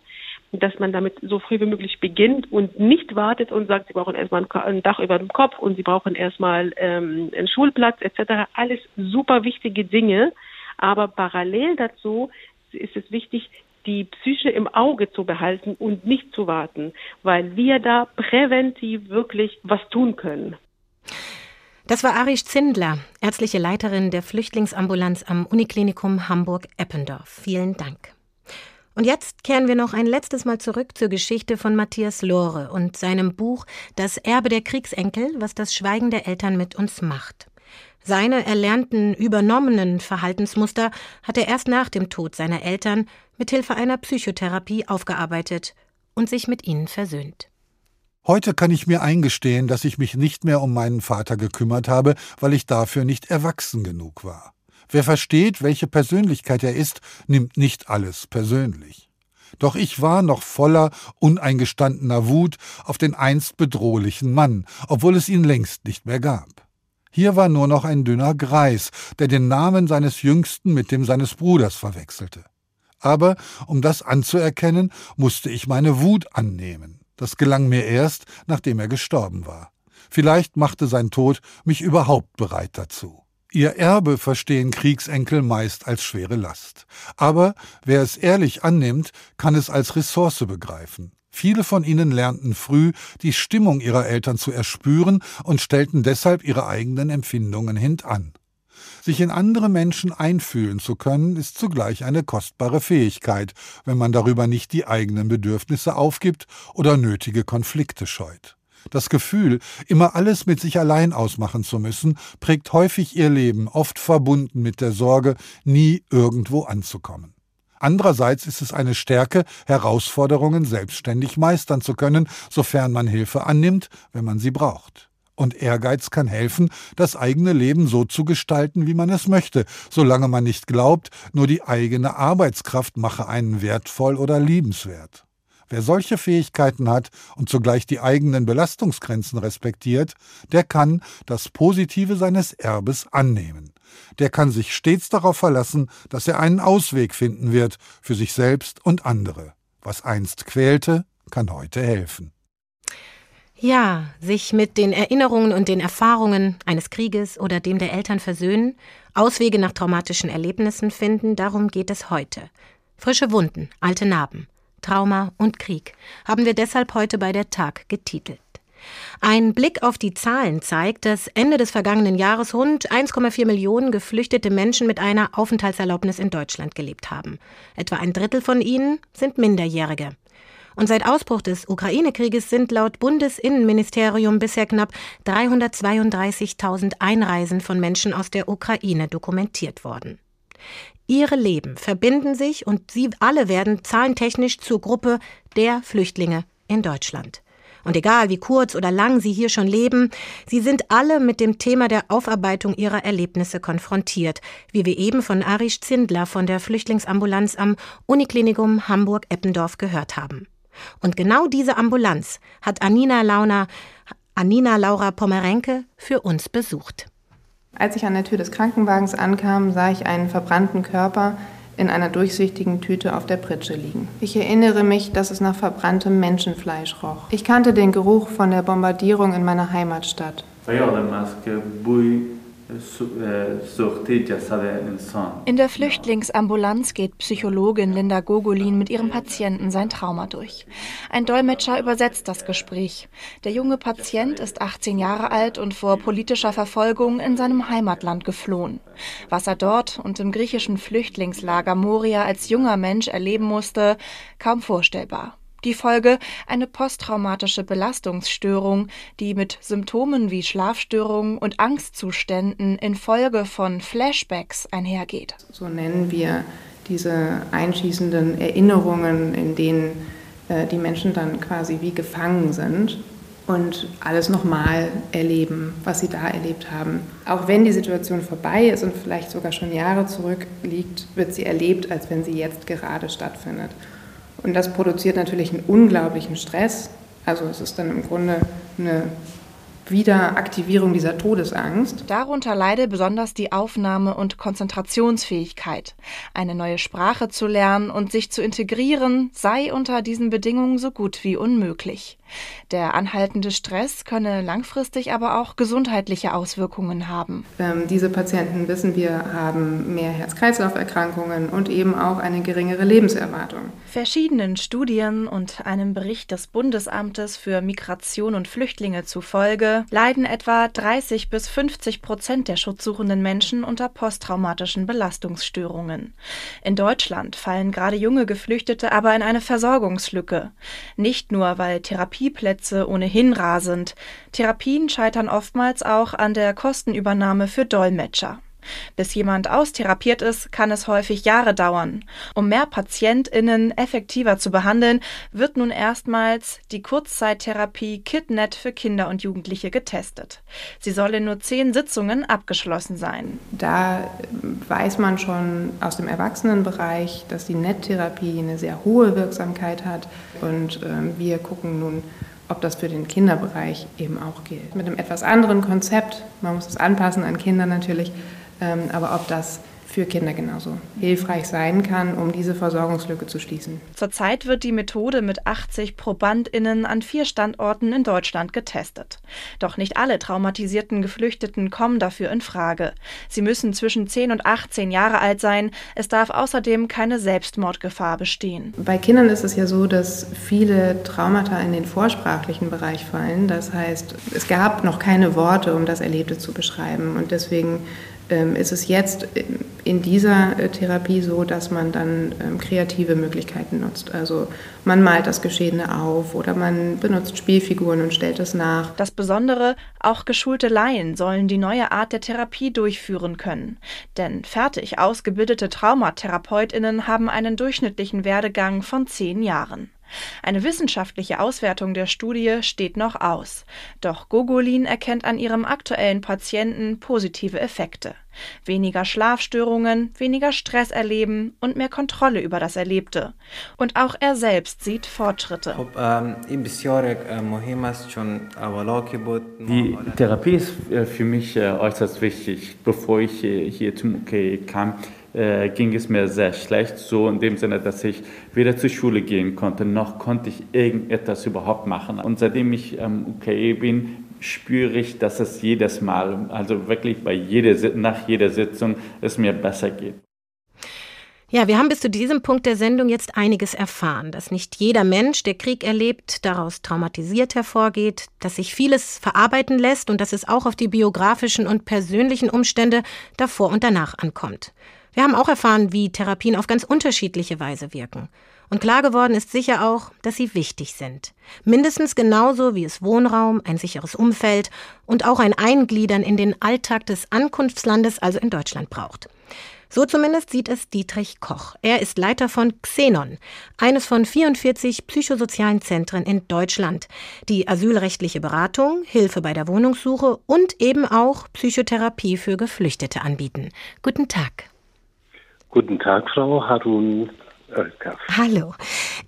dass man damit so früh wie möglich beginnt und nicht wartet und sagt, sie brauchen erstmal ein Dach über dem Kopf und sie brauchen erstmal ähm, einen Schulplatz etc. Alles super wichtige Dinge, aber parallel dazu ist es wichtig, die Psyche im Auge zu behalten und nicht zu warten, weil wir da präventiv wirklich was tun können. Das war Arisch Zindler, ärztliche Leiterin der Flüchtlingsambulanz am Uniklinikum Hamburg-Eppendorf. Vielen Dank. Und jetzt kehren wir noch ein letztes Mal zurück zur Geschichte von Matthias Lohre und seinem Buch Das Erbe der Kriegsenkel, was das Schweigen der Eltern mit uns macht. Seine erlernten, übernommenen Verhaltensmuster hat er erst nach dem Tod seiner Eltern mit Hilfe einer Psychotherapie aufgearbeitet und sich mit ihnen versöhnt. Heute kann ich mir eingestehen, dass ich mich nicht mehr um meinen Vater gekümmert habe, weil ich dafür nicht erwachsen genug war. Wer versteht, welche Persönlichkeit er ist, nimmt nicht alles persönlich. Doch ich war noch voller uneingestandener Wut auf den einst bedrohlichen Mann, obwohl es ihn längst nicht mehr gab. Hier war nur noch ein dünner Greis, der den Namen seines Jüngsten mit dem seines Bruders verwechselte. Aber um das anzuerkennen, musste ich meine Wut annehmen. Das gelang mir erst, nachdem er gestorben war. Vielleicht machte sein Tod mich überhaupt bereit dazu. Ihr Erbe verstehen Kriegsenkel meist als schwere Last. Aber wer es ehrlich annimmt, kann es als Ressource begreifen. Viele von ihnen lernten früh, die Stimmung ihrer Eltern zu erspüren und stellten deshalb ihre eigenen Empfindungen hintan. Sich in andere Menschen einfühlen zu können, ist zugleich eine kostbare Fähigkeit, wenn man darüber nicht die eigenen Bedürfnisse aufgibt oder nötige Konflikte scheut. Das Gefühl, immer alles mit sich allein ausmachen zu müssen, prägt häufig ihr Leben, oft verbunden mit der Sorge, nie irgendwo anzukommen. Andererseits ist es eine Stärke, Herausforderungen selbstständig meistern zu können, sofern man Hilfe annimmt, wenn man sie braucht. Und Ehrgeiz kann helfen, das eigene Leben so zu gestalten, wie man es möchte, solange man nicht glaubt, nur die eigene Arbeitskraft mache einen wertvoll oder liebenswert. Wer solche Fähigkeiten hat und zugleich die eigenen Belastungsgrenzen respektiert, der kann das Positive seines Erbes annehmen. Der kann sich stets darauf verlassen, dass er einen Ausweg finden wird für sich selbst und andere. Was einst quälte, kann heute helfen. Ja, sich mit den Erinnerungen und den Erfahrungen eines Krieges oder dem der Eltern versöhnen, Auswege nach traumatischen Erlebnissen finden, darum geht es heute. Frische Wunden, alte Narben, Trauma und Krieg haben wir deshalb heute bei der Tag getitelt. Ein Blick auf die Zahlen zeigt, dass Ende des vergangenen Jahres rund 1,4 Millionen geflüchtete Menschen mit einer Aufenthaltserlaubnis in Deutschland gelebt haben. Etwa ein Drittel von ihnen sind Minderjährige. Und seit Ausbruch des Ukraine-Krieges sind laut Bundesinnenministerium bisher knapp 332.000 Einreisen von Menschen aus der Ukraine dokumentiert worden. Ihre Leben verbinden sich und sie alle werden zahlentechnisch zur Gruppe der Flüchtlinge in Deutschland. Und egal wie kurz oder lang sie hier schon leben, sie sind alle mit dem Thema der Aufarbeitung ihrer Erlebnisse konfrontiert, wie wir eben von Arisch Zindler von der Flüchtlingsambulanz am Uniklinikum Hamburg-Eppendorf gehört haben. Und genau diese Ambulanz hat Anina Launa, Anina Laura Pomerenke für uns besucht. Als ich an der Tür des Krankenwagens ankam, sah ich einen verbrannten Körper in einer durchsichtigen Tüte auf der Pritsche liegen. Ich erinnere mich, dass es nach verbranntem Menschenfleisch roch. Ich kannte den Geruch von der Bombardierung in meiner Heimatstadt. In der Flüchtlingsambulanz geht Psychologin Linda Gogolin mit ihrem Patienten sein Trauma durch. Ein Dolmetscher übersetzt das Gespräch. Der junge Patient ist 18 Jahre alt und vor politischer Verfolgung in seinem Heimatland geflohen. Was er dort und im griechischen Flüchtlingslager Moria als junger Mensch erleben musste, kaum vorstellbar. Die Folge eine posttraumatische Belastungsstörung, die mit Symptomen wie Schlafstörungen und Angstzuständen infolge von Flashbacks einhergeht. So nennen wir diese einschießenden Erinnerungen, in denen äh, die Menschen dann quasi wie gefangen sind und alles nochmal erleben, was sie da erlebt haben. Auch wenn die Situation vorbei ist und vielleicht sogar schon Jahre zurückliegt, wird sie erlebt, als wenn sie jetzt gerade stattfindet. Und das produziert natürlich einen unglaublichen Stress. Also es ist dann im Grunde eine Wiederaktivierung dieser Todesangst. Darunter leide besonders die Aufnahme- und Konzentrationsfähigkeit. Eine neue Sprache zu lernen und sich zu integrieren sei unter diesen Bedingungen so gut wie unmöglich. Der anhaltende Stress könne langfristig aber auch gesundheitliche Auswirkungen haben. Ähm, diese Patienten, wissen wir, haben mehr Herz-Kreislauf-Erkrankungen und eben auch eine geringere Lebenserwartung. Verschiedenen Studien und einem Bericht des Bundesamtes für Migration und Flüchtlinge zufolge leiden etwa 30 bis 50 Prozent der schutzsuchenden Menschen unter posttraumatischen Belastungsstörungen. In Deutschland fallen gerade junge Geflüchtete aber in eine Versorgungslücke. Nicht nur, weil Therapie Therapieplätze ohnehin rar sind. Therapien scheitern oftmals auch an der Kostenübernahme für Dolmetscher. Bis jemand austherapiert ist, kann es häufig Jahre dauern. Um mehr PatientInnen effektiver zu behandeln, wird nun erstmals die Kurzzeittherapie KidNet für Kinder und Jugendliche getestet. Sie soll in nur zehn Sitzungen abgeschlossen sein. Da weiß man schon aus dem Erwachsenenbereich, dass die NET-Therapie eine sehr hohe Wirksamkeit hat. Und äh, wir gucken nun, ob das für den Kinderbereich eben auch gilt. Mit einem etwas anderen Konzept, man muss es anpassen an Kinder natürlich, aber ob das für Kinder genauso hilfreich sein kann, um diese Versorgungslücke zu schließen. Zurzeit wird die Methode mit 80 ProbandInnen an vier Standorten in Deutschland getestet. Doch nicht alle traumatisierten Geflüchteten kommen dafür in Frage. Sie müssen zwischen 10 und 18 Jahre alt sein. Es darf außerdem keine Selbstmordgefahr bestehen. Bei Kindern ist es ja so, dass viele Traumata in den vorsprachlichen Bereich fallen. Das heißt, es gab noch keine Worte, um das Erlebte zu beschreiben. Und deswegen ähm, ist es jetzt in dieser äh, Therapie so, dass man dann ähm, kreative Möglichkeiten nutzt. Also man malt das Geschehene auf oder man benutzt Spielfiguren und stellt es nach. Das Besondere, auch geschulte Laien sollen die neue Art der Therapie durchführen können. Denn fertig ausgebildete Traumatherapeutinnen haben einen durchschnittlichen Werdegang von zehn Jahren. Eine wissenschaftliche Auswertung der Studie steht noch aus. Doch Gogolin erkennt an ihrem aktuellen Patienten positive Effekte. Weniger Schlafstörungen, weniger Stress erleben und mehr Kontrolle über das Erlebte. Und auch er selbst sieht Fortschritte. Die Therapie ist äh, für mich äh, äußerst wichtig. Bevor ich hier zum UK kam, äh, ging es mir sehr schlecht, so in dem Sinne, dass ich weder zur Schule gehen konnte, noch konnte ich irgendetwas überhaupt machen. Und seitdem ich am ähm, UKE bin, spüre ich, dass es jedes Mal, also wirklich bei jeder, nach jeder Sitzung, es mir besser geht. Ja, wir haben bis zu diesem Punkt der Sendung jetzt einiges erfahren, dass nicht jeder Mensch, der Krieg erlebt, daraus traumatisiert hervorgeht, dass sich vieles verarbeiten lässt und dass es auch auf die biografischen und persönlichen Umstände davor und danach ankommt. Wir haben auch erfahren, wie Therapien auf ganz unterschiedliche Weise wirken. Und klar geworden ist sicher auch, dass sie wichtig sind. Mindestens genauso wie es Wohnraum, ein sicheres Umfeld und auch ein Eingliedern in den Alltag des Ankunftslandes, also in Deutschland, braucht. So zumindest sieht es Dietrich Koch. Er ist Leiter von Xenon, eines von 44 psychosozialen Zentren in Deutschland, die asylrechtliche Beratung, Hilfe bei der Wohnungssuche und eben auch Psychotherapie für Geflüchtete anbieten. Guten Tag. Guten Tag, Frau Harun. Hallo.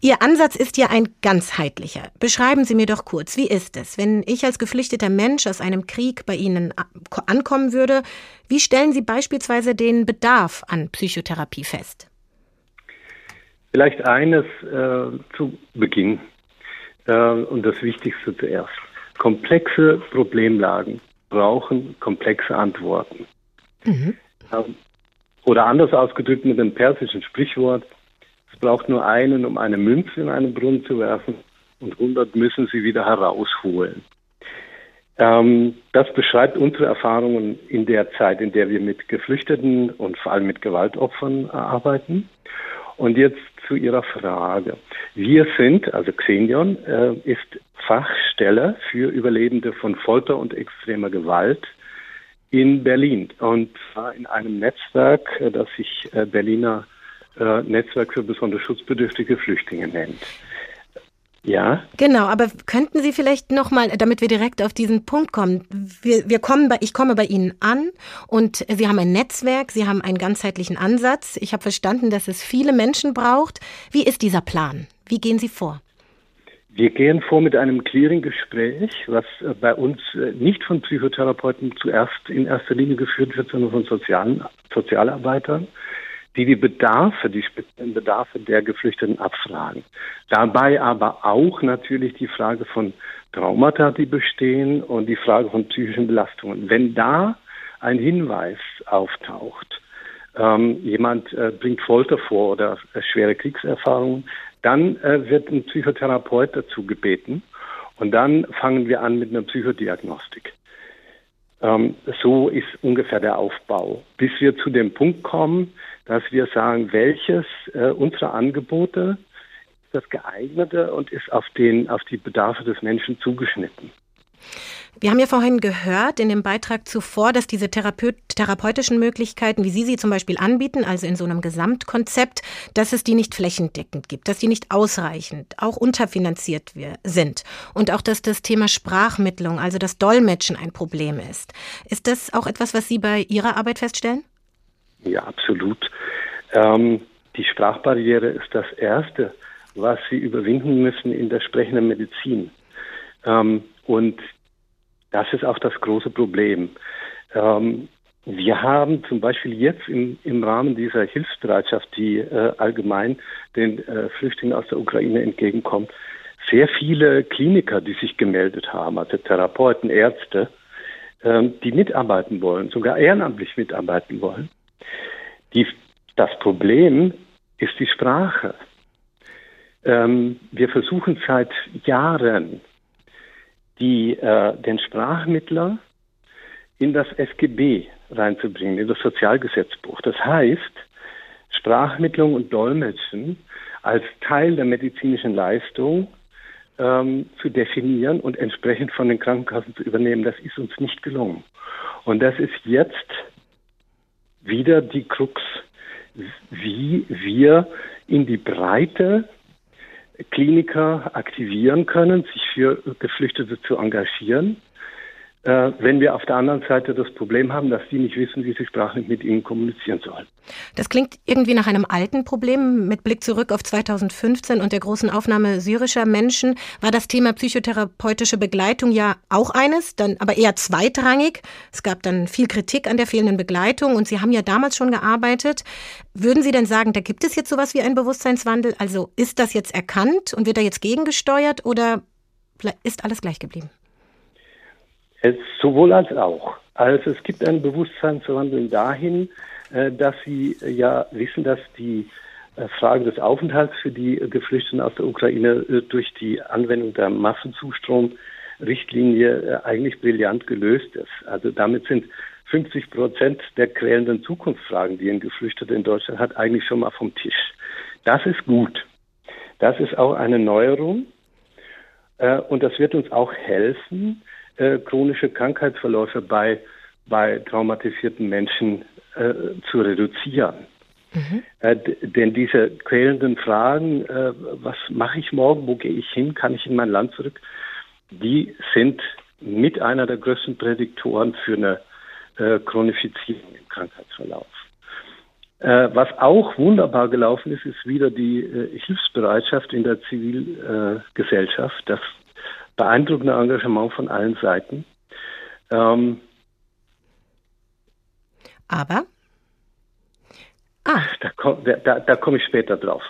Ihr Ansatz ist ja ein ganzheitlicher. Beschreiben Sie mir doch kurz, wie ist es, wenn ich als geflüchteter Mensch aus einem Krieg bei Ihnen ankommen würde? Wie stellen Sie beispielsweise den Bedarf an Psychotherapie fest? Vielleicht eines äh, zu Beginn äh, und das Wichtigste zuerst. Komplexe Problemlagen brauchen komplexe Antworten. Mhm. Oder anders ausgedrückt mit dem persischen Sprichwort, es braucht nur einen, um eine Münze in einen Brunnen zu werfen und 100 müssen sie wieder herausholen. Ähm, das beschreibt unsere Erfahrungen in der Zeit, in der wir mit Geflüchteten und vor allem mit Gewaltopfern arbeiten. Und jetzt zu Ihrer Frage. Wir sind, also Xenion, äh, ist Fachstelle für Überlebende von Folter und extremer Gewalt in Berlin. Und zwar in einem Netzwerk, äh, das sich äh, Berliner äh, Netzwerk für besonders schutzbedürftige Flüchtlinge nennt. Ja. Genau, aber könnten Sie vielleicht nochmal, damit wir direkt auf diesen Punkt kommen, wir, wir kommen bei, ich komme bei Ihnen an und Sie haben ein Netzwerk, Sie haben einen ganzheitlichen Ansatz. Ich habe verstanden, dass es viele Menschen braucht. Wie ist dieser Plan? Wie gehen Sie vor? Wir gehen vor mit einem Clearing-Gespräch, was äh, bei uns äh, nicht von Psychotherapeuten zuerst in erster Linie geführt wird, sondern von sozialen Sozialarbeitern die die Bedarfe, die speziellen Bedarfe der Geflüchteten abfragen. Dabei aber auch natürlich die Frage von Traumata, die bestehen und die Frage von psychischen Belastungen. Wenn da ein Hinweis auftaucht, ähm, jemand äh, bringt Folter vor oder äh, schwere Kriegserfahrungen, dann äh, wird ein Psychotherapeut dazu gebeten und dann fangen wir an mit einer Psychodiagnostik. Ähm, so ist ungefähr der Aufbau, bis wir zu dem Punkt kommen, dass wir sagen, welches äh, unserer Angebote ist das geeignete und ist auf, den, auf die Bedarfe des Menschen zugeschnitten. Wir haben ja vorhin gehört in dem Beitrag zuvor, dass diese Therapeut therapeutischen Möglichkeiten, wie Sie sie zum Beispiel anbieten, also in so einem Gesamtkonzept, dass es die nicht flächendeckend gibt, dass die nicht ausreichend, auch unterfinanziert sind und auch, dass das Thema Sprachmittlung, also das Dolmetschen ein Problem ist. Ist das auch etwas, was Sie bei Ihrer Arbeit feststellen? Ja, absolut. Ähm, die Sprachbarriere ist das Erste, was Sie überwinden müssen in der sprechenden Medizin. Ähm, und das ist auch das große Problem. Ähm, wir haben zum Beispiel jetzt im, im Rahmen dieser Hilfsbereitschaft, die äh, allgemein den äh, Flüchtlingen aus der Ukraine entgegenkommt, sehr viele Kliniker, die sich gemeldet haben, also Therapeuten, Ärzte, ähm, die mitarbeiten wollen, sogar ehrenamtlich mitarbeiten wollen. Die, das Problem ist die Sprache. Ähm, wir versuchen seit Jahren, die, äh, den Sprachmittler in das SGB reinzubringen, in das Sozialgesetzbuch. Das heißt, Sprachmittlung und Dolmetschen als Teil der medizinischen Leistung ähm, zu definieren und entsprechend von den Krankenkassen zu übernehmen. Das ist uns nicht gelungen. Und das ist jetzt wieder die Krux, wie wir in die Breite Kliniker aktivieren können, sich für Geflüchtete zu engagieren wenn wir auf der anderen Seite das Problem haben, dass die nicht wissen, wie sie sprachlich mit ihnen kommunizieren sollen. Das klingt irgendwie nach einem alten Problem. Mit Blick zurück auf 2015 und der großen Aufnahme syrischer Menschen war das Thema psychotherapeutische Begleitung ja auch eines, dann aber eher zweitrangig. Es gab dann viel Kritik an der fehlenden Begleitung und Sie haben ja damals schon gearbeitet. Würden Sie denn sagen, da gibt es jetzt sowas wie einen Bewusstseinswandel? Also ist das jetzt erkannt und wird da jetzt gegengesteuert oder ist alles gleich geblieben? Es, sowohl als auch. Also es gibt ein Bewusstseinswandel dahin, äh, dass Sie ja wissen, dass die äh, Frage des Aufenthalts für die Geflüchteten aus der Ukraine äh, durch die Anwendung der Massenzustromrichtlinie eigentlich brillant gelöst ist. Also damit sind 50 Prozent der quälenden Zukunftsfragen, die ein Geflüchteter in Deutschland hat, eigentlich schon mal vom Tisch. Das ist gut. Das ist auch eine Neuerung. Und das wird uns auch helfen, chronische Krankheitsverläufe bei, bei traumatisierten Menschen zu reduzieren. Mhm. Äh, denn diese quälenden Fragen, äh, was mache ich morgen, wo gehe ich hin, kann ich in mein Land zurück, die sind mit einer der größten Prädiktoren für eine äh, Chronifizierung im Krankheitsverlauf. Äh, was auch wunderbar gelaufen ist, ist wieder die äh, Hilfsbereitschaft in der Zivilgesellschaft, das beeindruckende Engagement von allen Seiten. Ähm, Aber Ah. Da, da, da komme ich später drauf.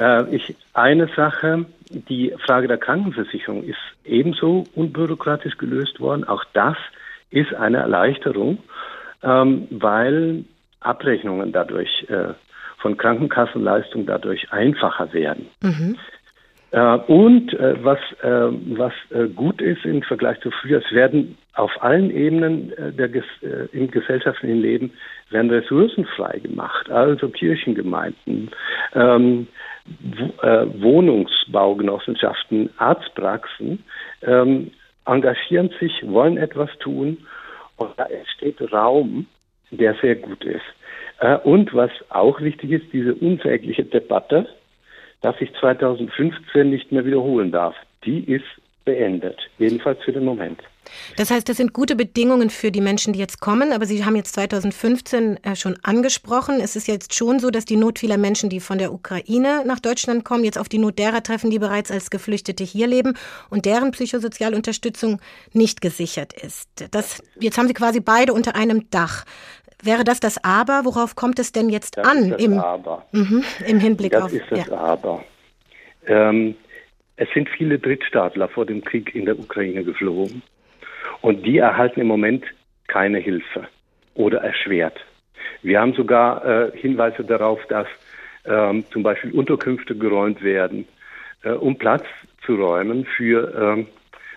Äh, ich, eine Sache, die Frage der Krankenversicherung ist ebenso unbürokratisch gelöst worden. Auch das ist eine Erleichterung, ähm, weil Abrechnungen dadurch äh, von Krankenkassenleistungen dadurch einfacher werden. Mhm. Äh, und äh, was, äh, was gut ist im Vergleich zu früher, es werden auf allen Ebenen der, im gesellschaftlichen Leben werden Ressourcen frei gemacht, also Kirchengemeinden, ähm, äh, Wohnungsbaugenossenschaften, Arztpraxen ähm, engagieren sich, wollen etwas tun und da entsteht Raum, der sehr gut ist. Und was auch wichtig ist, diese unsägliche Debatte, dass sich 2015 nicht mehr wiederholen darf, die ist beendet, jedenfalls für den Moment. Das heißt, das sind gute Bedingungen für die Menschen, die jetzt kommen. Aber Sie haben jetzt 2015 äh, schon angesprochen. Es ist jetzt schon so, dass die Not vieler Menschen, die von der Ukraine nach Deutschland kommen, jetzt auf die Not derer treffen, die bereits als Geflüchtete hier leben und deren Psychosozialunterstützung nicht gesichert ist. Das, jetzt haben Sie quasi beide unter einem Dach. Wäre das das Aber? Worauf kommt es denn jetzt das an im, Aber. Mhm, im Hinblick das auf? Das ist das ja. Aber. Ähm, es sind viele Drittstaatler vor dem Krieg in der Ukraine geflohen. Und die erhalten im Moment keine Hilfe oder erschwert. Wir haben sogar äh, Hinweise darauf, dass ähm, zum Beispiel Unterkünfte geräumt werden, äh, um Platz zu räumen für, ähm,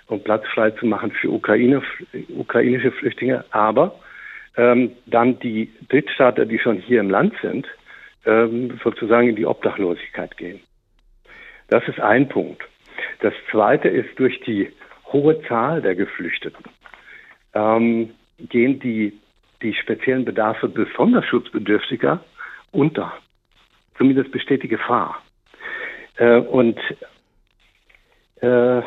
um Platz frei zu machen für Ukraine, ukrainische Flüchtlinge, aber ähm, dann die Drittstaater, die schon hier im Land sind, ähm, sozusagen in die Obdachlosigkeit gehen. Das ist ein Punkt. Das zweite ist durch die hohe Zahl der Geflüchteten ähm, gehen die, die speziellen Bedarfe besonders schutzbedürftiger unter. Zumindest besteht die Gefahr. Äh, und äh,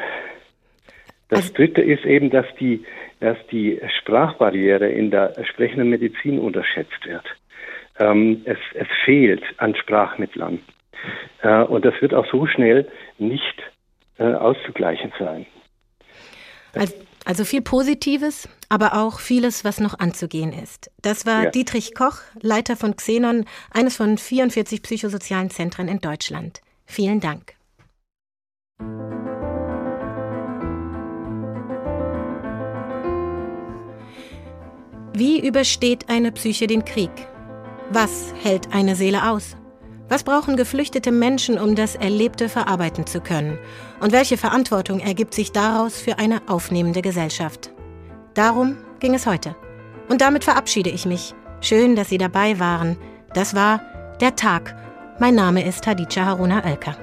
das Dritte ist eben, dass die, dass die Sprachbarriere in der sprechenden Medizin unterschätzt wird. Ähm, es, es fehlt an Sprachmittlern. Äh, und das wird auch so schnell nicht äh, auszugleichen sein. Also, also, viel Positives, aber auch vieles, was noch anzugehen ist. Das war ja. Dietrich Koch, Leiter von Xenon, eines von 44 psychosozialen Zentren in Deutschland. Vielen Dank. Wie übersteht eine Psyche den Krieg? Was hält eine Seele aus? Was brauchen geflüchtete Menschen, um das Erlebte verarbeiten zu können? Und welche Verantwortung ergibt sich daraus für eine aufnehmende Gesellschaft? Darum ging es heute. Und damit verabschiede ich mich. Schön, dass Sie dabei waren. Das war der Tag. Mein Name ist Hadija Haruna Oelker.